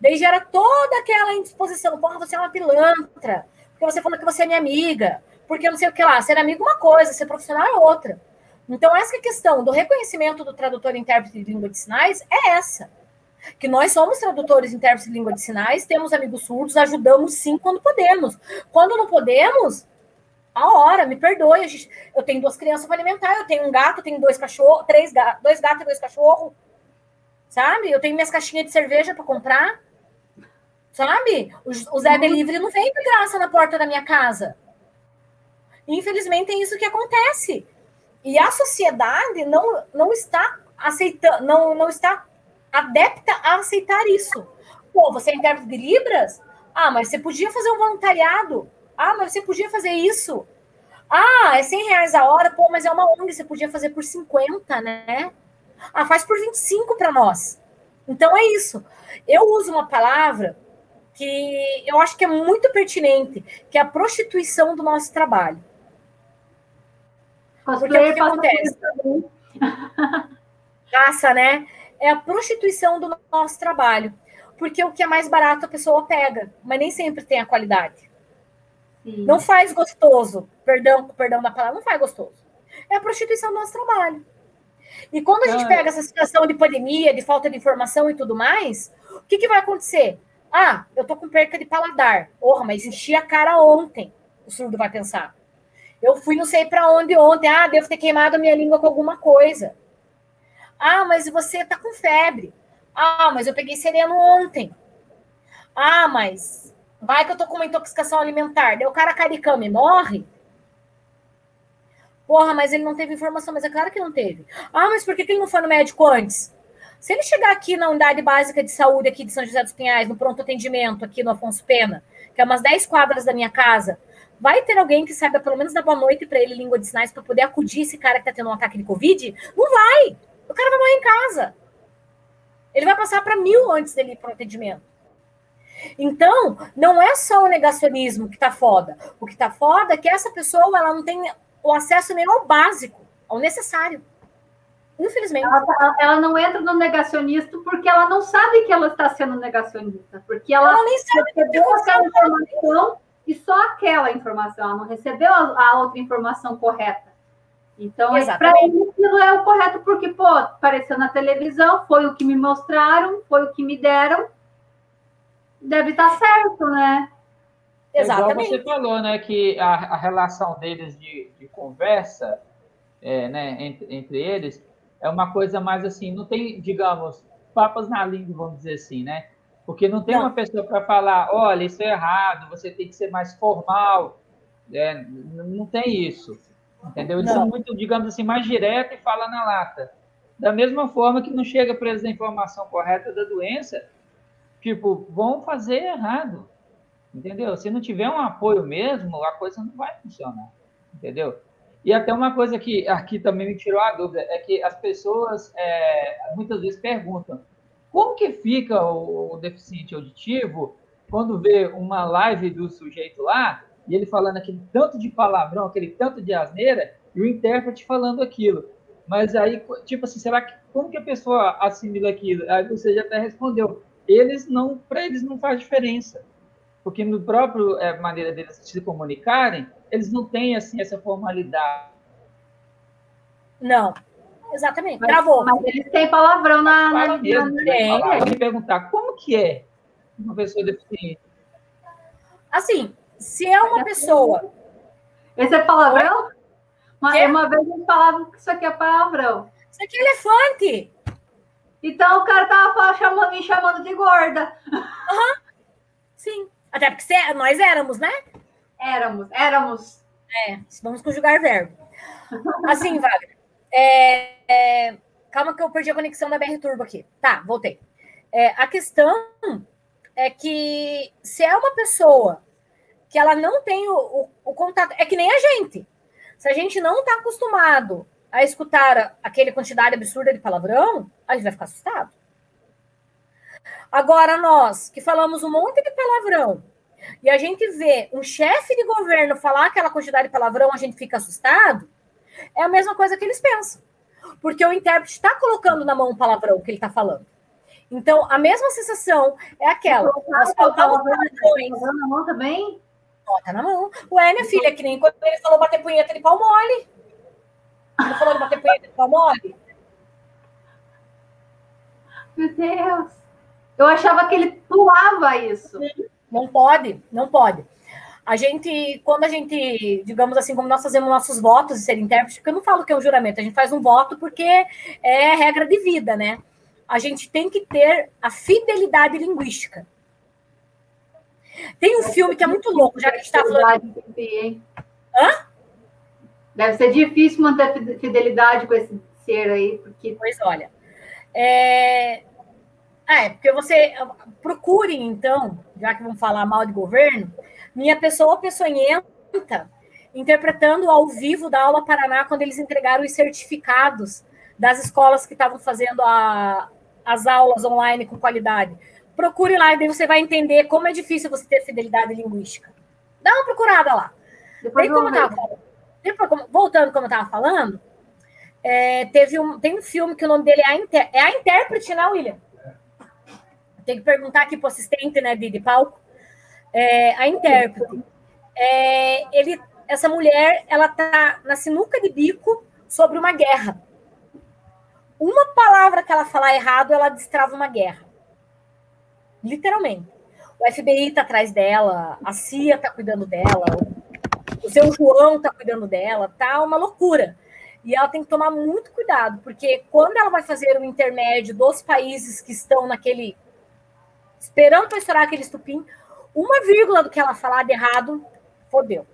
Daí gera toda aquela indisposição. Porra, você é uma pilantra. Porque você falou que você é minha amiga. Porque não sei o que lá. Ser amigo é uma coisa, ser profissional é outra. Então, essa é questão do reconhecimento do tradutor e intérprete de língua de sinais é essa. Que nós somos tradutores intérpretes de língua de sinais, temos amigos surdos, ajudamos sim quando podemos. Quando não podemos, a hora, me perdoe. Gente, eu tenho duas crianças para alimentar, eu tenho um gato, tenho dois cachorros, três gatos, dois gatos e dois cachorros. Sabe? Eu tenho minhas caixinhas de cerveja para comprar. Sabe? O, o Zé Delivery não vem de graça na porta da minha casa. Infelizmente é isso que acontece. E a sociedade não, não está aceitando, não, não está adepta a aceitar isso. Pô, você é intérprete de Libras? Ah, mas você podia fazer um voluntariado. Ah, mas você podia fazer isso. Ah, é 100 reais a hora. Pô, mas é uma ONG, você podia fazer por 50, né? Ah, faz por 25 para nós. Então é isso. Eu uso uma palavra que eu acho que é muito pertinente, que é a prostituição do nosso trabalho. Porque o que acontece? Caça, né? É a prostituição do nosso trabalho. Porque o que é mais barato a pessoa pega, mas nem sempre tem a qualidade. Sim. Não faz gostoso. Perdão, perdão da palavra, não faz gostoso. É a prostituição do nosso trabalho. E quando a gente pega essa situação de pandemia, de falta de informação e tudo mais, o que, que vai acontecer? Ah, eu tô com perca de paladar. Porra, mas enchi a cara ontem. O surdo vai pensar. Eu fui não sei para onde ontem. Ah, devo ter queimado a minha língua com alguma coisa. Ah, mas você tá com febre. Ah, mas eu peguei sereno ontem. Ah, mas vai que eu tô com uma intoxicação alimentar. Daí o cara caricame morre. Porra, mas ele não teve informação. Mas é claro que não teve. Ah, mas por que, que ele não foi no médico antes? Se ele chegar aqui na unidade básica de saúde aqui de São José dos Pinhais, no pronto atendimento aqui no Afonso Pena, que é umas 10 quadras da minha casa, Vai ter alguém que saiba pelo menos dar boa noite para ele língua de sinais para poder acudir esse cara que está tendo um ataque de Covid? Não vai. O cara vai morrer em casa. Ele vai passar para mil antes dele ir para o atendimento. Então, não é só o negacionismo que está foda. O que está foda é que essa pessoa ela não tem o acesso nem ao básico, ao necessário. Infelizmente. Ela, tá, ela, não entra no negacionista porque ela não sabe que ela está sendo negacionista. Porque ela, ela nem sabe recebeu aquela informação e só aquela informação, ela não recebeu a, a outra informação correta. Então, é, para ele, aquilo é o correto, porque, pô, apareceu na televisão, foi o que me mostraram, foi o que me deram, deve estar tá certo, né? Exatamente. É igual você falou, né, que a, a relação deles de, de conversa, é, né, entre, entre eles, é uma coisa mais assim, não tem, digamos, papas na língua, vamos dizer assim, né? Porque não tem não. uma pessoa para falar, olha, isso é errado, você tem que ser mais formal. É, não tem isso. Entendeu? Eles não. são muito, digamos assim, mais direto e falam na lata. Da mesma forma que não chega para eles a informação correta da doença, tipo, vão fazer errado. Entendeu? Se não tiver um apoio mesmo, a coisa não vai funcionar. Entendeu? E até uma coisa que aqui também me tirou a dúvida é que as pessoas é, muitas vezes perguntam: como que fica o, deficiente auditivo quando vê uma live do sujeito lá e ele falando aquele tanto de palavrão, aquele tanto de asneira e o intérprete falando aquilo? Mas aí, tipo assim, será que como que a pessoa assimila aquilo? Aí você já até respondeu. Eles não, para eles não faz diferença. porque no próprio é, maneira deles se comunicarem, eles não têm assim essa formalidade. Não, exatamente. Mas, Travou. Mas eles têm palavrão na. Fala na, mesmo, na... Né? Vou perguntar como que é uma pessoa deficiente. Assim, se é uma pessoa. Esse é palavrão? Uma, uma vez eles falavam que isso aqui é palavrão. Isso aqui é elefante. Então o cara tava chamando, me chamando de gorda. Uhum. Sim. Até porque nós éramos, né? Éramos, éramos. É, vamos conjugar verbo. Assim, Wagner. É, é, calma que eu perdi a conexão da BR Turbo aqui. Tá, voltei. É, a questão é que se é uma pessoa que ela não tem o, o, o contato, é que nem a gente. Se a gente não está acostumado a escutar aquele quantidade absurda de palavrão, a gente vai ficar assustado. Agora, nós que falamos um monte de palavrão e a gente vê um chefe de governo falar aquela quantidade de palavrão, a gente fica assustado, é a mesma coisa que eles pensam. Porque o intérprete está colocando na mão o palavrão que ele está falando. Então, a mesma sensação é aquela. Nós faltamos palavrões. na mão também? Bota na mão. Ué, minha filha, que nem quando ele falou bater punheta de pau mole. Ele falou de bater punheta de pau mole. Meu Deus. Eu achava que ele pulava isso. Não pode, não pode. A gente, quando a gente, digamos assim, como nós fazemos nossos votos de ser intérprete, porque eu não falo que é um juramento, a gente faz um voto porque é regra de vida, né? A gente tem que ter a fidelidade linguística. Tem um filme que é muito louco, já que a gente está falando. Hã? Deve ser difícil manter fidelidade com esse ser aí, porque. Pois olha. É... É, porque você procure, então, já que vamos falar mal de governo, minha pessoa peçonhenta interpretando ao vivo da aula Paraná quando eles entregaram os certificados das escolas que estavam fazendo a, as aulas online com qualidade. Procure lá e daí você vai entender como é difícil você ter fidelidade linguística. Dá uma procurada lá. Depois como tava, depois, voltando como eu estava falando, é, teve um, tem um filme que o nome dele é a, Inter, é a intérprete, né, William? Tem que perguntar aqui para o assistente né, de, de palco. É, a intérprete. É, ele, essa mulher, ela tá na sinuca de bico sobre uma guerra. Uma palavra que ela falar errado, ela destrava uma guerra. Literalmente. O FBI está atrás dela, a CIA está cuidando dela, o seu João está cuidando dela, tá uma loucura. E ela tem que tomar muito cuidado, porque quando ela vai fazer o intermédio dos países que estão naquele esperando para estourar aquele estupim, uma vírgula do que ela falar de errado, fodeu.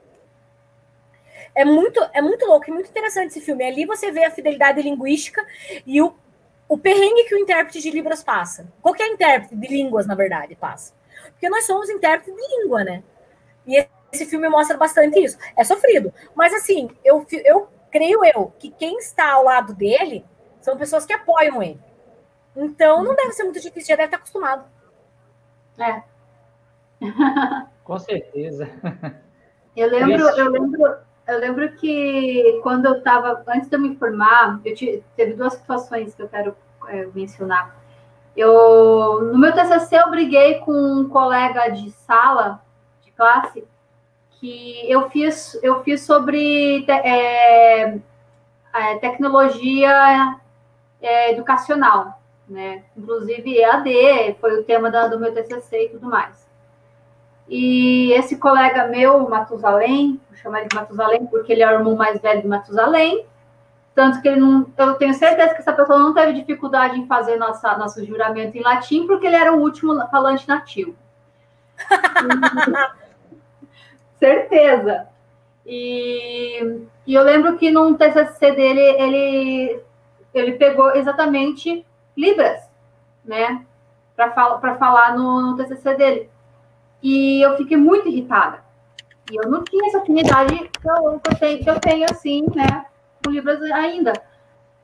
É muito, é muito louco e muito interessante esse filme. Ali você vê a fidelidade linguística e o, o perrengue que o intérprete de Libras passa. Qualquer intérprete de línguas, na verdade, passa. Porque nós somos intérpretes de língua, né? E esse filme mostra bastante isso. É sofrido. Mas, assim, eu, eu creio eu que quem está ao lado dele são pessoas que apoiam ele. Então, não deve ser muito difícil, já deve estar acostumado. É. Com certeza. Eu lembro, eu lembro, eu lembro que quando eu estava, antes de eu me formar, eu tive, teve duas situações que eu quero é, mencionar. Eu, no meu TCC, eu briguei com um colega de sala, de classe, que eu fiz, eu fiz sobre é, é, tecnologia é, educacional né? Inclusive EAD foi o tema da, do meu TCC e tudo mais. E esse colega meu, Matusalém, vou chamar ele de Matusalém porque ele é o irmão mais velho de Matusalém, tanto que ele não, eu tenho certeza que essa pessoa não teve dificuldade em fazer nossa, nosso juramento em latim, porque ele era o último falante nativo. certeza. E, e eu lembro que num TCC dele, ele, ele pegou exatamente Libras, né? Para fal falar no, no TCC dele. E eu fiquei muito irritada. E eu não tinha essa afinidade que eu, que eu, tenho, que eu tenho, assim, né? Com Libras ainda.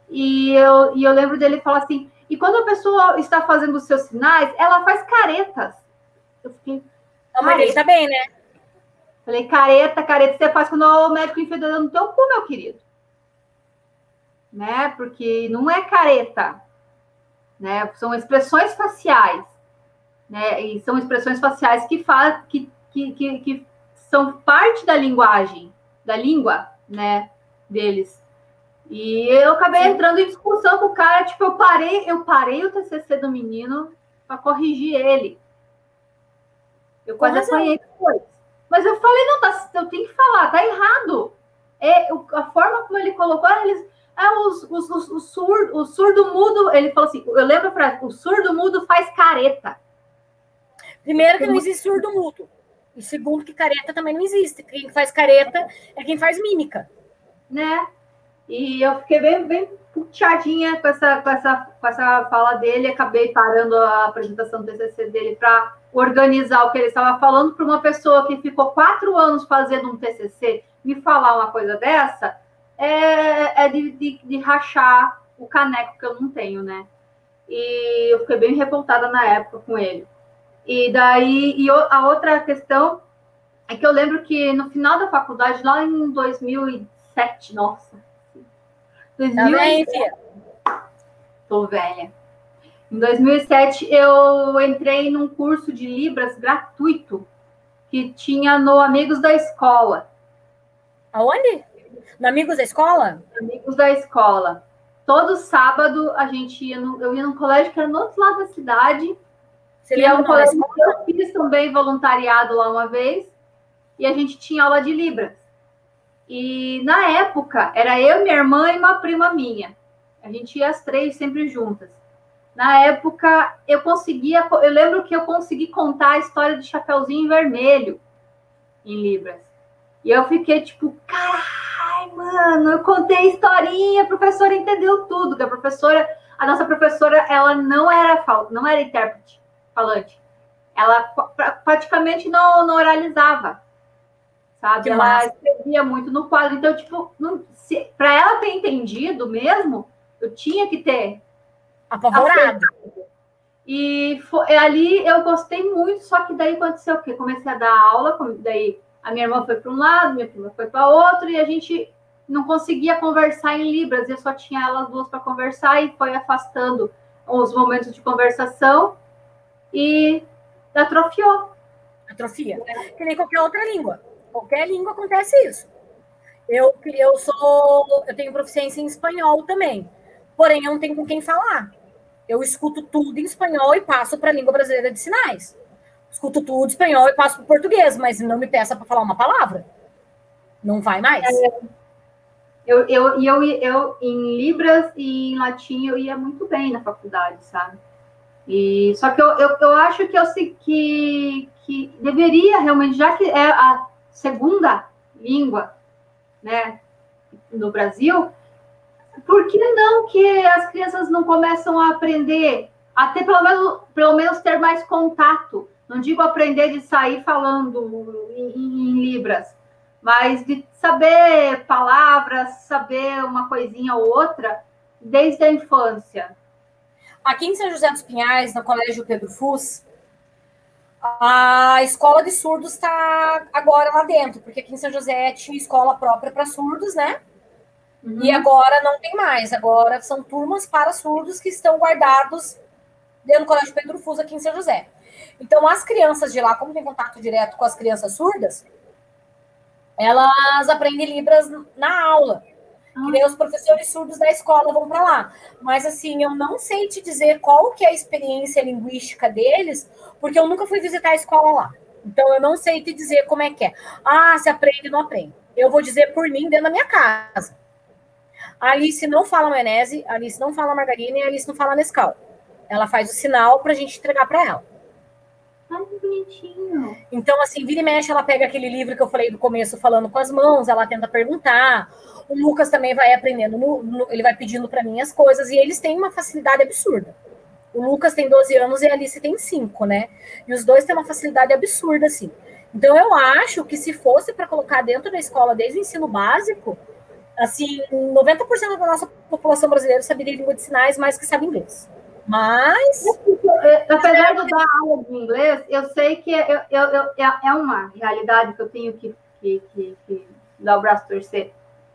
E eu, e eu lembro dele falar assim: e quando a pessoa está fazendo os seus sinais, ela faz caretas. Eu fiquei. Não, mas ele tá bem, né? Falei, careta, careta, você faz quando o médico enfia no teu cu, meu querido. Né? Porque não é careta né? São expressões faciais, né? E são expressões faciais que, faz, que, que, que, que são parte da linguagem, da língua, né, deles. E eu acabei Sim. entrando em discussão com o cara, tipo, eu parei, eu parei o TCC do menino para corrigir ele. Eu quase Mas apanhei depois. Mas eu falei, não, tá, eu tenho que falar, tá errado. É, a forma como ele colocou, eles, é, os, os, os, o, surdo, o surdo mudo, ele falou assim, eu lembro a frase, o surdo mudo faz careta. Primeiro que não existe surdo mudo. E segundo que careta também não existe. Quem faz careta é quem faz mímica. Né? E eu fiquei bem, bem puxadinha com essa, com, essa, com essa fala dele, acabei parando a apresentação do TCC dele para organizar o que ele estava falando para uma pessoa que ficou quatro anos fazendo um TCC me falar uma coisa dessa, é, é de, de, de, rachar o caneco que eu não tenho, né? E eu fiquei bem revoltada na época com ele. E daí, e a outra questão é que eu lembro que no final da faculdade, lá em 2007, nossa, 2007, tá tô velha. Em 2007, eu entrei num curso de Libras gratuito que tinha no Amigos da Escola. Aonde? No Amigos da Escola? Amigos da Escola. Todo sábado a gente ia no, eu ia num colégio que era no outro lado da cidade. Você e é um colégio que eu fiz também voluntariado lá uma vez. E a gente tinha aula de Libras. E na época era eu, minha irmã e uma prima minha. A gente ia as três sempre juntas. Na época, eu conseguia, eu lembro que eu consegui contar a história do Chapeuzinho Vermelho em Libras. E eu fiquei tipo, carai, mano, eu contei a historinha, a professora entendeu tudo, que a professora, a nossa professora, ela não era não era intérprete falante. Ela praticamente não, não oralizava, sabe? Que ela massa. escrevia muito no quadro. Então, tipo, para ela ter entendido mesmo, eu tinha que ter Apavorada. E foi, ali eu gostei muito, só que daí aconteceu o quê? Comecei a dar aula, daí a minha irmã foi para um lado, minha prima foi para outro, e a gente não conseguia conversar em Libras, eu só tinha elas duas para conversar e foi afastando os momentos de conversação e atrofiou. Atrofia. Que nem qualquer outra língua. Qualquer língua acontece isso. Eu, eu sou, eu tenho proficiência em espanhol também, porém eu não tenho com quem falar. Eu escuto tudo em espanhol e passo para a língua brasileira de sinais. Escuto tudo em espanhol e passo para o português, mas não me peça para falar uma palavra. Não vai mais. É, eu, eu, eu, eu, em Libras e em latim, eu ia muito bem na faculdade, sabe? E, só que eu, eu, eu acho que eu sei que, que deveria realmente, já que é a segunda língua né, no Brasil, por que não que as crianças não começam a aprender, a ter pelo menos, pelo menos ter mais contato? Não digo aprender de sair falando em, em Libras, mas de saber palavras, saber uma coisinha ou outra desde a infância. Aqui em São José dos Pinhais, no Colégio Pedro Fus, a escola de surdos está agora lá dentro, porque aqui em São José tinha escola própria para surdos, né? Uhum. E agora não tem mais. Agora são turmas para surdos que estão guardados dentro do Colégio Pedro Fuso aqui em São José. Então, as crianças de lá, como tem contato direto com as crianças surdas, elas aprendem Libras na aula. Ah. Os professores surdos da escola vão para lá. Mas, assim, eu não sei te dizer qual que é a experiência linguística deles, porque eu nunca fui visitar a escola lá. Então, eu não sei te dizer como é que é. Ah, se aprende ou não aprende. Eu vou dizer por mim dentro da minha casa. A Alice não fala maionese, a Alice não fala margarina e a Alice não fala Nescau. Ela faz o sinal para a gente entregar para ela. Bonitinho. Então, assim, vira e mexe, ela pega aquele livro que eu falei do começo, falando com as mãos, ela tenta perguntar. O Lucas também vai aprendendo, no, no, ele vai pedindo para mim as coisas, e eles têm uma facilidade absurda. O Lucas tem 12 anos e a Alice tem 5, né? E os dois têm uma facilidade absurda, assim. Então, eu acho que se fosse para colocar dentro da escola desde o ensino básico, assim, 90% da nossa população brasileira saberia língua de sinais mais que sabe inglês. Mas. Apesar de dar aula de inglês, eu sei que eu, eu, eu, é, é uma realidade que eu tenho que, que, que, que dar o braço torcer.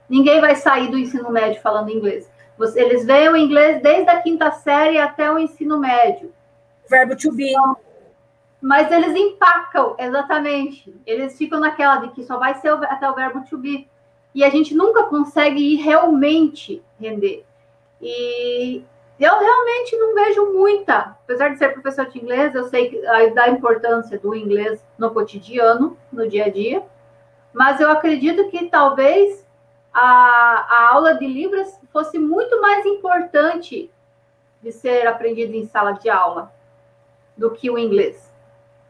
Ninguém vai sair do ensino médio falando inglês. Você, eles veem o inglês desde a quinta série até o ensino médio. Verbo to be. Então, mas eles empacam, exatamente. Eles ficam naquela de que só vai ser até o verbo to be. E a gente nunca consegue ir realmente render. E eu realmente não vejo muita, apesar de ser professor de inglês, eu sei da importância do inglês no cotidiano, no dia a dia, mas eu acredito que talvez a, a aula de Libras fosse muito mais importante de ser aprendido em sala de aula do que o inglês.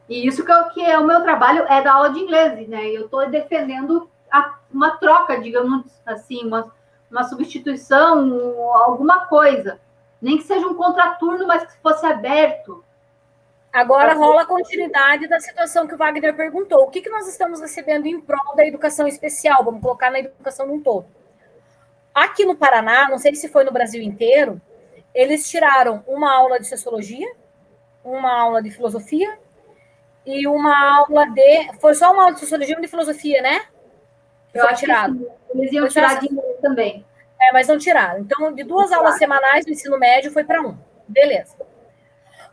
E isso que, eu, que é o meu trabalho é da aula de inglês, né? Eu estou defendendo a, uma troca, digamos assim, uma, uma substituição, alguma coisa. Nem que seja um contraturno, mas que fosse aberto. Agora rola a continuidade da situação que o Wagner perguntou. O que, que nós estamos recebendo em prol da educação especial? Vamos colocar na educação num todo. Aqui no Paraná, não sei se foi no Brasil inteiro, eles tiraram uma aula de sociologia, uma aula de filosofia e uma aula de. Foi só uma aula de sociologia e de filosofia, né? Eu foi tirado. eles iam tirar de inglês também. É, mas não tiraram. Então, de duas aulas semanais do ensino médio foi para um. Beleza.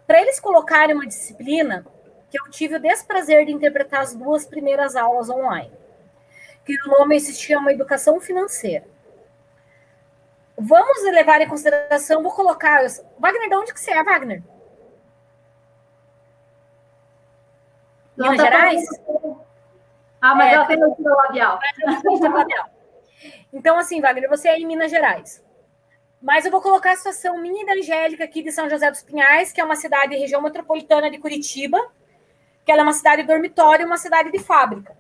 Para eles colocarem uma disciplina, que eu tive o desprazer de interpretar as duas primeiras aulas online, que o nome se chama Educação Financeira. Vamos levar em consideração, vou colocar. Wagner, de onde que você é, Wagner? Minas tá Gerais? Ah, mas é, ela tem o labial. labial. Então, assim, Wagner, você é em Minas Gerais. Mas eu vou colocar a situação minha e da Angélica aqui de São José dos Pinhais, que é uma cidade região metropolitana de Curitiba, que ela é uma cidade dormitório uma cidade de fábrica.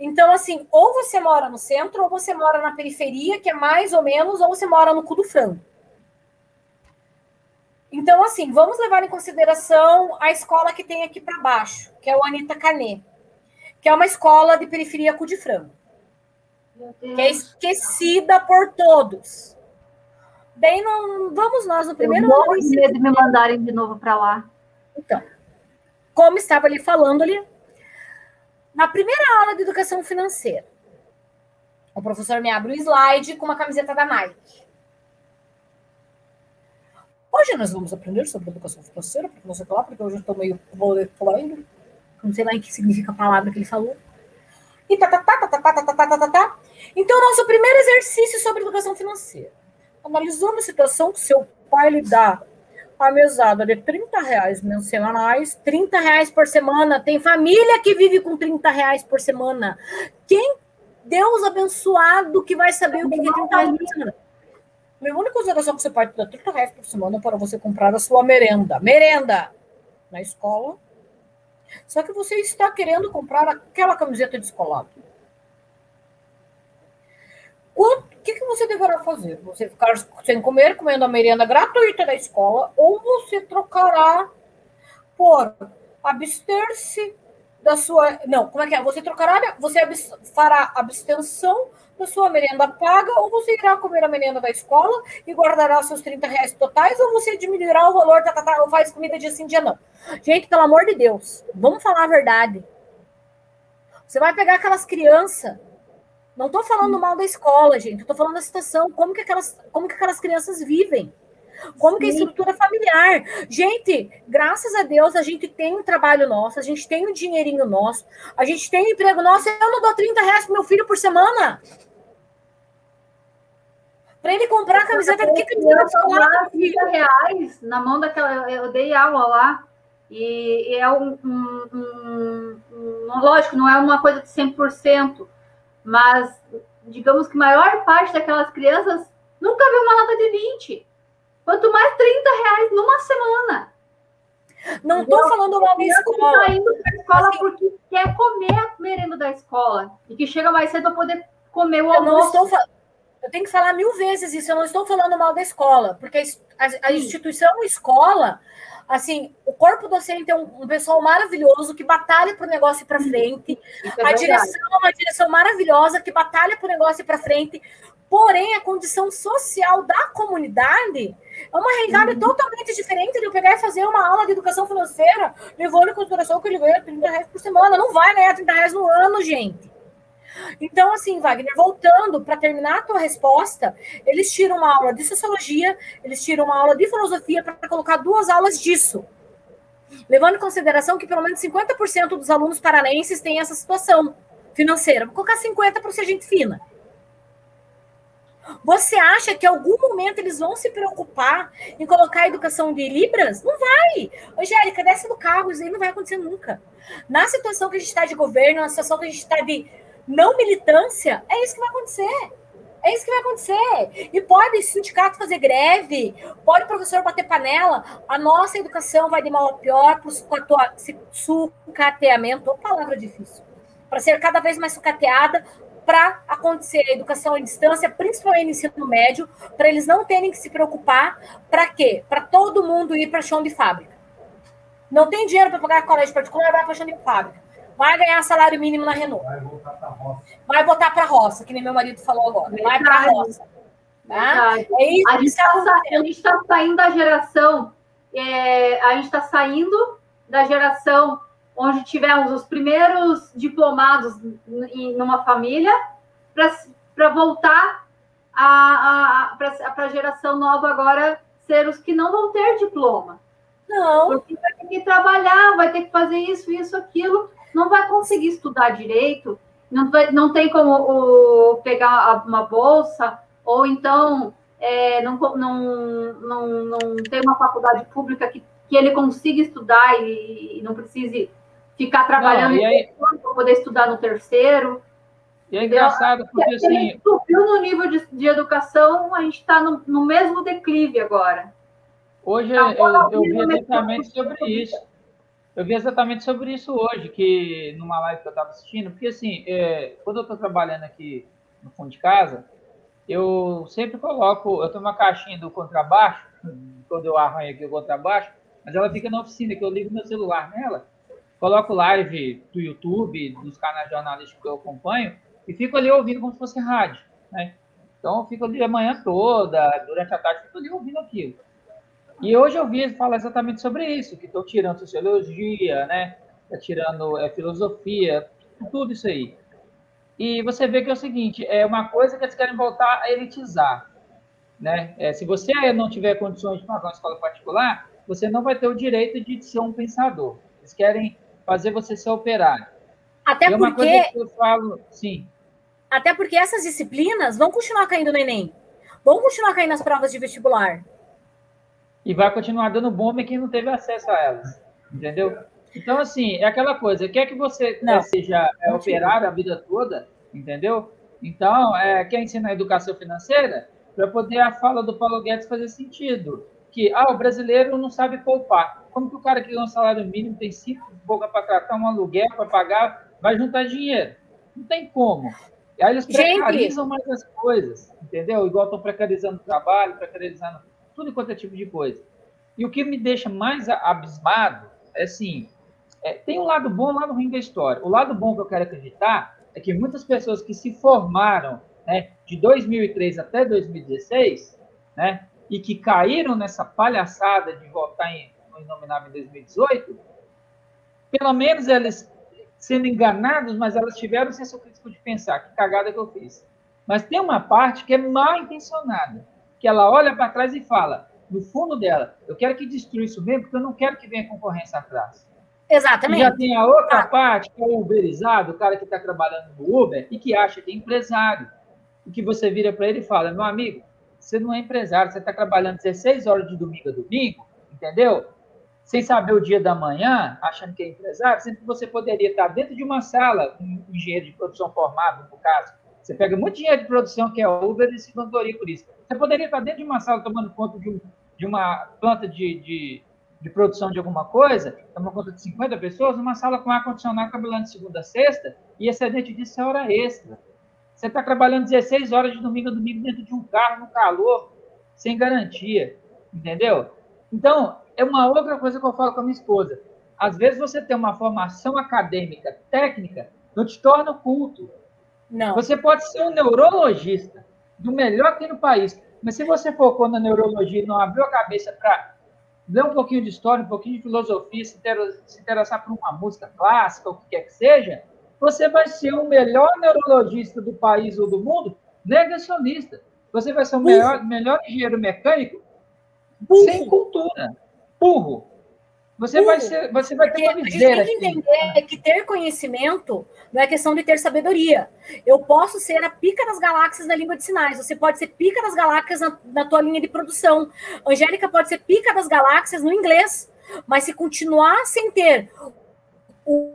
Então, assim, ou você mora no centro, ou você mora na periferia, que é mais ou menos, ou você mora no cu do frango. Então, assim, vamos levar em consideração a escola que tem aqui para baixo, que é o Anitta Canê, que é uma escola de periferia cu de frango, que é esquecida por todos. Bem, não vamos nós no primeiro Eu morro de medo de me mandarem de novo para lá. Então, como estava ali falando ali, na primeira aula de educação financeira, o professor me abre o um slide com uma camiseta da Nike. Hoje nós vamos aprender sobre educação financeira, porque não sei lá, porque hoje eu estou meio falando, não sei lá em que significa a palavra que ele falou. E tá, tá, tá, tá, tá, tá, tá, tá, tá, tá, tá. Então, nosso primeiro exercício sobre educação financeira. Analisando a situação que seu pai lhe dá a mesada de 30 reais semanais, 30 reais por semana. Tem família que vive com 30 reais por semana. Quem Deus abençoado que vai saber o que é 30 reais por semana? Levando em consideração que você pode dar 30 reais por semana para você comprar a sua merenda. Merenda! Na escola. Só que você está querendo comprar aquela camiseta descolada. O que, que você deverá fazer? Você ficar sem comer, comendo a merenda gratuita da escola, ou você trocará por abster-se da sua. Não, como é que é? Você trocará, você fará abstenção da sua merenda paga, ou você irá comer a merenda da escola e guardará seus 30 reais totais, ou você diminuirá o valor, tá, tá, tá, ou faz comida dia sim, dia não. Gente, pelo amor de Deus, vamos falar a verdade. Você vai pegar aquelas crianças. Não estou falando mal da escola, gente. Estou falando da situação, como que aquelas, como que aquelas crianças vivem. Como que é a estrutura familiar? Gente, graças a Deus a gente tem um trabalho nosso, a gente tem um dinheirinho nosso, a gente tem um emprego nosso. Eu não dou 30 reais pro meu filho por semana. Para ele comprar a camiseta, que camiseta de 30 reais na mão daquela. Eu dei aula lá. E, é um, um, um, um, Lógico, não é uma coisa de 100%, mas digamos que a maior parte daquelas crianças nunca viu uma nota de 20. Quanto mais 30 reais numa semana. Não estou falando mal da escola. Está indo para a escola assim, porque quer comer a merenda da escola e que chega mais cedo para poder comer o almoço. Eu, estou, eu tenho que falar mil vezes isso. Eu não estou falando mal da escola, porque a, a instituição escola, assim, o corpo docente é um, um pessoal maravilhoso que batalha para o negócio ir para frente. É a direção é uma direção maravilhosa que batalha para o negócio ir para frente. Porém, a condição social da comunidade é uma realidade uhum. totalmente diferente de eu pegar e fazer uma aula de educação financeira, levando em consideração que ele ganha 30 reais por semana. Não vai ganhar 30 reais no ano, gente. Então, assim, Wagner, voltando para terminar a tua resposta, eles tiram uma aula de sociologia, eles tiram uma aula de filosofia para colocar duas aulas disso. Levando em consideração que pelo menos 50% dos alunos paranaenses têm essa situação financeira. Vou colocar 50% para ser gente fina. Você acha que em algum momento eles vão se preocupar em colocar a educação de Libras? Não vai. Angélica, desce do carro, isso aí não vai acontecer nunca. Na situação que a gente está de governo, na situação que a gente está de não militância, é isso que vai acontecer. É isso que vai acontecer. E pode sindicato fazer greve, pode professor bater panela. A nossa educação vai de mal a pior para o sucateamento, palavra difícil, para ser cada vez mais sucateada, para acontecer a educação à distância, principalmente no ensino médio, para eles não terem que se preocupar. Para quê? Para todo mundo ir para chão de fábrica. Não tem dinheiro para pagar colégio particular, vai para chão de fábrica. Vai ganhar salário mínimo na Renault. Vai voltar para a roça. Vai voltar para a roça, que nem meu marido falou agora. Vai para a roça. Tá? É isso, a gente está tá saindo da geração, é, a gente está saindo da geração onde tivemos os primeiros diplomados em numa família, para voltar para a geração nova agora ser os que não vão ter diploma. Não. Porque vai ter que trabalhar, vai ter que fazer isso, isso, aquilo, não vai conseguir estudar direito, não, vai, não tem como pegar uma bolsa, ou então é, não, não, não, não tem uma faculdade pública que, que ele consiga estudar e, e não precise ficar trabalhando não, aí... para poder estudar no terceiro. E é engraçado, porque assim. A gente subiu no nível de, de educação, a gente está no, no, mesmo declive agora. Hoje tá eu, eu vi exatamente sobre isso. Eu vi exatamente sobre isso hoje, que numa live que eu estava assistindo, porque assim, é, quando eu estou trabalhando aqui no fundo de casa, eu sempre coloco, eu tenho uma caixinha do contrabaixo, quando eu arranho aqui o contrabaixo, mas ela fica na oficina, que eu ligo meu celular nela, coloco live do YouTube, dos canais jornalísticos que eu acompanho, e fico ali ouvindo como se fosse rádio, né? Então, eu fico ali a manhã toda, durante a tarde, fico ali ouvindo aquilo. E hoje eu vi falar exatamente sobre isso, que estão tirando sociologia, né? Tá tirando é, filosofia, tudo isso aí. E você vê que é o seguinte, é uma coisa que eles querem voltar a elitizar, né? É, se você não tiver condições de pagar uma escola particular, você não vai ter o direito de ser um pensador. Eles querem fazer você ser operário. Até e é porque. Uma eu falo, sim. Até porque essas disciplinas vão continuar caindo no Enem. Vão continuar caindo nas provas de vestibular. E vai continuar dando bomba quem não teve acesso a elas. Entendeu? Então, assim, é aquela coisa, quer que você não. seja é, operário a vida toda, entendeu? Então, é, quer ensinar educação financeira para poder a fala do Paulo Guedes fazer sentido. Que, ah, o brasileiro não sabe poupar. Como que o cara que ganha um salário mínimo tem cinco boca para tratar um aluguel para pagar, vai juntar dinheiro? Não tem como. E aí eles precarizam Gente. mais as coisas, entendeu? Igual estão precarizando o trabalho, precarizando tudo quanto é tipo de coisa. E o que me deixa mais abismado é assim, é, tem um lado bom e um lado ruim da história. O lado bom que eu quero acreditar é que muitas pessoas que se formaram né, de 2003 até 2016, né, e que caíram nessa palhaçada de votar em no Inominável em 2018, pelo menos elas sendo enganados, mas elas tiveram o senso crítico de pensar que cagada que eu fiz. Mas tem uma parte que é mal intencionada, que ela olha para trás e fala, no fundo dela, eu quero que destrua isso mesmo, porque eu não quero que venha concorrência atrás. Exatamente. E já tem a outra ah. parte, que é o uberizado, o cara que está trabalhando no Uber e que acha que é empresário. E que você vira para ele e fala, meu amigo, você não é empresário, você está trabalhando 16 horas de domingo a domingo, entendeu? sem saber o dia da manhã, achando que é empresário, sempre que você poderia estar dentro de uma sala, um engenheiro de produção formado, no caso. Você pega muito dinheiro de produção, que é Uber, e se vangoria por isso. Você poderia estar dentro de uma sala tomando conta de, um, de uma planta de, de, de, produção de alguma coisa, tomando conta de 50 pessoas, numa sala com ar-condicionado trabalhando de segunda a sexta, e excedente disso é hora extra. Você está trabalhando 16 horas de domingo a domingo dentro de um carro, no calor, sem garantia. Entendeu? Então, é uma outra coisa que eu falo com a minha esposa. Às vezes você tem uma formação acadêmica, técnica, não te torna culto. Não. Você pode ser um neurologista, do melhor aqui no país, mas se você focou na neurologia e não abriu a cabeça para ler um pouquinho de história, um pouquinho de filosofia, se interessar por uma música clássica, ou o que quer que seja, você vai ser o melhor neurologista do país ou do mundo negacionista. Você vai ser o melhor, melhor engenheiro mecânico sem cultura burro. Você vai, ser, você vai ter uma viseira. A gente tem que entender que ter conhecimento não é questão de ter sabedoria. Eu posso ser a pica das galáxias na língua de sinais. Você pode ser pica das galáxias na, na tua linha de produção. Angélica pode ser pica das galáxias no inglês. Mas se continuar sem ter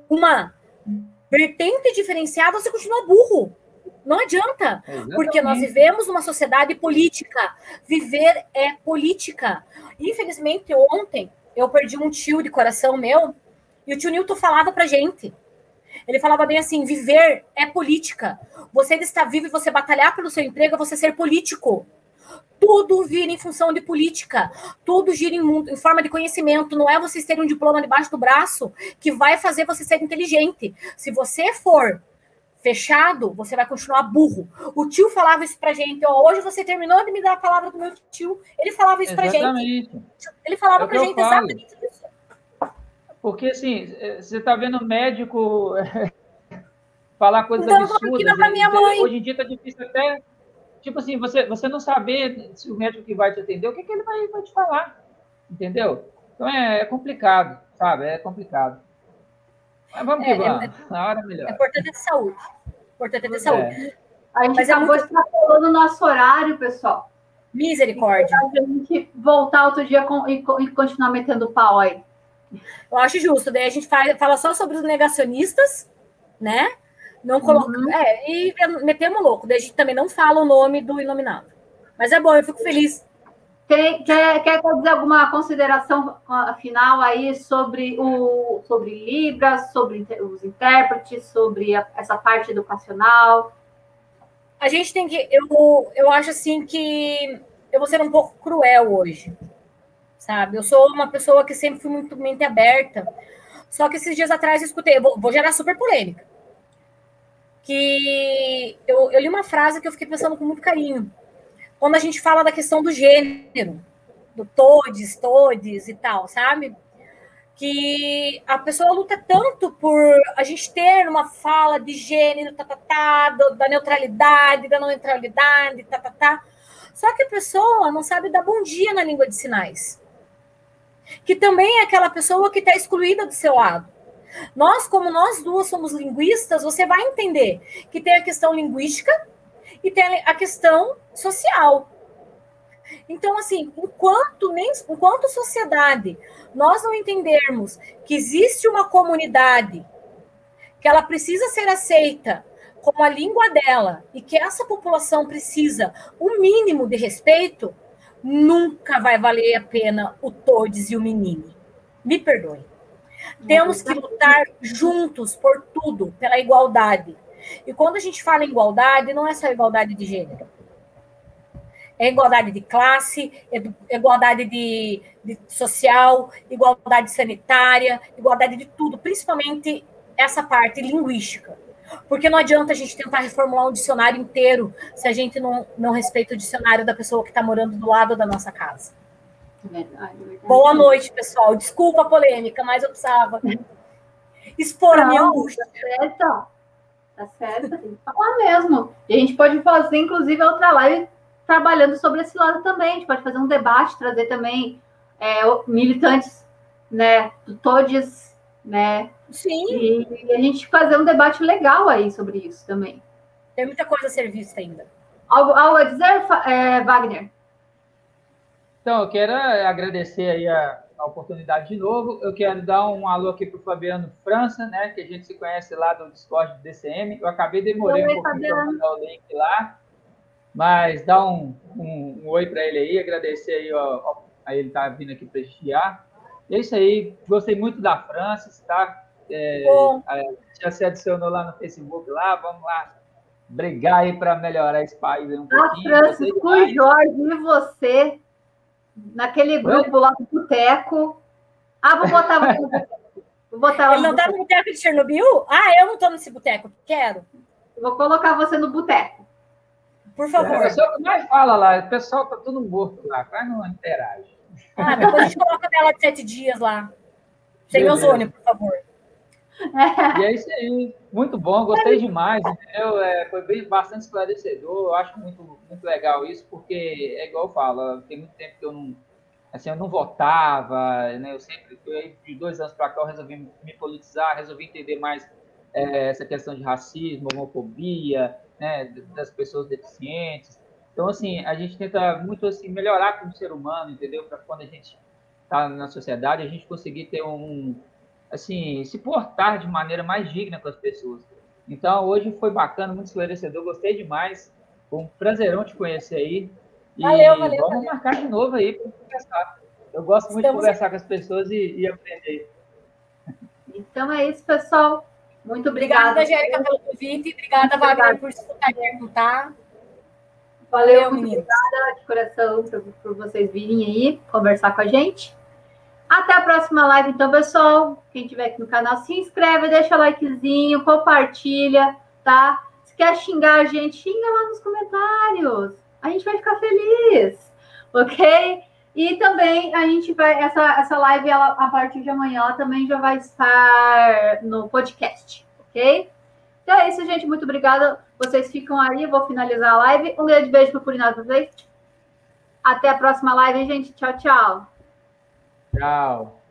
uma vertente diferenciada, você continua burro. Não adianta, Exatamente. porque nós vivemos uma sociedade política. Viver é política. Infelizmente, ontem eu perdi um tio de coração meu e o tio Newton falava pra gente. Ele falava bem assim: viver é política. Você está vivo e você batalhar pelo seu emprego é você ser político. Tudo vira em função de política, tudo gira em, em, forma de conhecimento. Não é você ter um diploma debaixo do braço que vai fazer você ser inteligente. Se você for fechado, você vai continuar burro. O tio falava isso pra gente. Ó, hoje você terminou de me dar a palavra do meu tio. Ele falava isso exatamente. pra gente. Ele falava é pra gente exatamente isso. Porque, assim, é, você tá vendo médico falar coisas então, absurdas. Pra minha mãe. Hoje em dia tá difícil até. Tipo assim, você, você não saber se o médico que vai te atender, o que, que ele vai, vai te falar. Entendeu? Então é, é complicado, sabe? É complicado. Mas vamos que é, vamos. É, Na hora melhor. É importante ter saúde. Importante ter saúde. É. A gente Mas é acabou é muito... extrapolando o nosso horário, pessoal. Misericórdia. A gente voltar outro dia com, e, e, continuar metendo pau aí. Eu acho justo. Daí a gente fala, fala só sobre os negacionistas, né? Não coloca. Uhum. É, e metemos louco. Daí a gente também não fala o nome do inominável. Mas é bom, eu fico feliz quer, quer fazer alguma consideração final aí sobre, o, sobre Libras, sobre os intérpretes, sobre a, essa parte educacional? A gente tem que. Eu, eu acho assim que eu vou ser um pouco cruel hoje, sabe? Eu sou uma pessoa que sempre fui muito mente aberta. Só que esses dias atrás eu escutei, vou, vou gerar super polêmica. Que eu, eu li uma frase que eu fiquei pensando com muito carinho quando a gente fala da questão do gênero, do todes, todes e tal, sabe? Que a pessoa luta tanto por a gente ter uma fala de gênero, tá, tá, tá, da neutralidade, da não neutralidade, tá, tá, tá. Só que a pessoa não sabe dar bom dia na língua de sinais. Que também é aquela pessoa que está excluída do seu lado. Nós, como nós duas somos linguistas, você vai entender que tem a questão linguística e tem a questão social. Então, assim, enquanto, nem, enquanto sociedade nós não entendermos que existe uma comunidade que ela precisa ser aceita como a língua dela e que essa população precisa o um mínimo de respeito, nunca vai valer a pena o todes e o menino. Me perdoe. Temos que lutar juntos por tudo, pela igualdade. E quando a gente fala em igualdade, não é só igualdade de gênero. É igualdade de classe, é igualdade de, de social, igualdade sanitária, igualdade de tudo, principalmente essa parte linguística. Porque não adianta a gente tentar reformular um dicionário inteiro se a gente não, não respeita o dicionário da pessoa que está morando do lado da nossa casa. Verdade, verdade. Boa noite, pessoal. Desculpa a polêmica, mas eu precisava expor não, a minha angústia. Certo. Tá certo, tem que falar mesmo. E a gente pode fazer, inclusive, outra live trabalhando sobre esse lado também. A gente pode fazer um debate, trazer também é, militantes, né, do todos, né? Sim. E, e, a gente fazer um debate legal aí sobre isso também. Tem muita coisa a ser vista ainda. Algo, algo a dizer, é, Wagner? Então, eu quero agradecer aí a, a oportunidade de novo. Eu quero dar um alô aqui para o Fabiano França, né? Que a gente se conhece lá do Discord do DCM. Eu acabei demorando um pouquinho para mandar o link lá. Mas dá um, um, um oi para ele aí, agradecer aí, ó, a ele tá vindo aqui prestigiar. E é isso aí, gostei muito da França, tá? É, já se adicionou lá no Facebook lá, vamos lá brigar aí para melhorar esse país aí um pouquinho. A França, o Jorge e você naquele grupo lá do boteco. Ah, vou botar Vou botar Ele não está no boteco de Chernobyl? Ah, eu não estou nesse boteco. Quero. Vou colocar você no boteco. Por favor. É, o que mais fala lá. O pessoal está tudo morto lá. Quase não interage. Ah, depois a gente coloca dela de sete dias lá. Sem ozônio, por favor. E é isso aí. Muito bom, gostei demais. Entendeu? É, foi bem, bastante esclarecedor. Eu acho muito, muito legal isso, porque é igual eu falo, tem muito tempo que eu não, assim, eu não votava, né? Eu sempre, de dois anos para cá, eu resolvi me politizar, resolvi entender mais é, essa questão de racismo, homofobia, né, das pessoas deficientes. Então, assim, a gente tenta muito assim melhorar como ser humano, entendeu? Para quando a gente está na sociedade, a gente conseguir ter um, assim, se portar de maneira mais digna com as pessoas. Então, hoje foi bacana, muito esclarecedor, gostei demais. Foi um prazerão te conhecer aí. E valeu, valeu. Vamos valeu. marcar de novo aí para conversar. Eu gosto muito Estamos de conversar com as pessoas e, e, aprender. Então é isso, pessoal. Muito obrigada. Obrigada, Jérica, pelo convite. Obrigada, Wagner, por escutar e perguntar. Valeu, valeu muito obrigada de coração por, por vocês virem aí conversar com a gente. Até a próxima live, então, pessoal. Quem estiver aqui no canal, se inscreve, deixa o likezinho, compartilha, tá? Se quer xingar a gente, xinga lá nos comentários. A gente vai ficar feliz, ok? E também a gente vai, essa, essa live, ela, a partir de amanhã, ela também já vai estar no podcast, ok? Então é isso, gente. Muito obrigada. Vocês ficam aí, eu vou finalizar a live. Um grande beijo para o vocês. Até a próxima live, gente. Tchau, tchau. Tchau.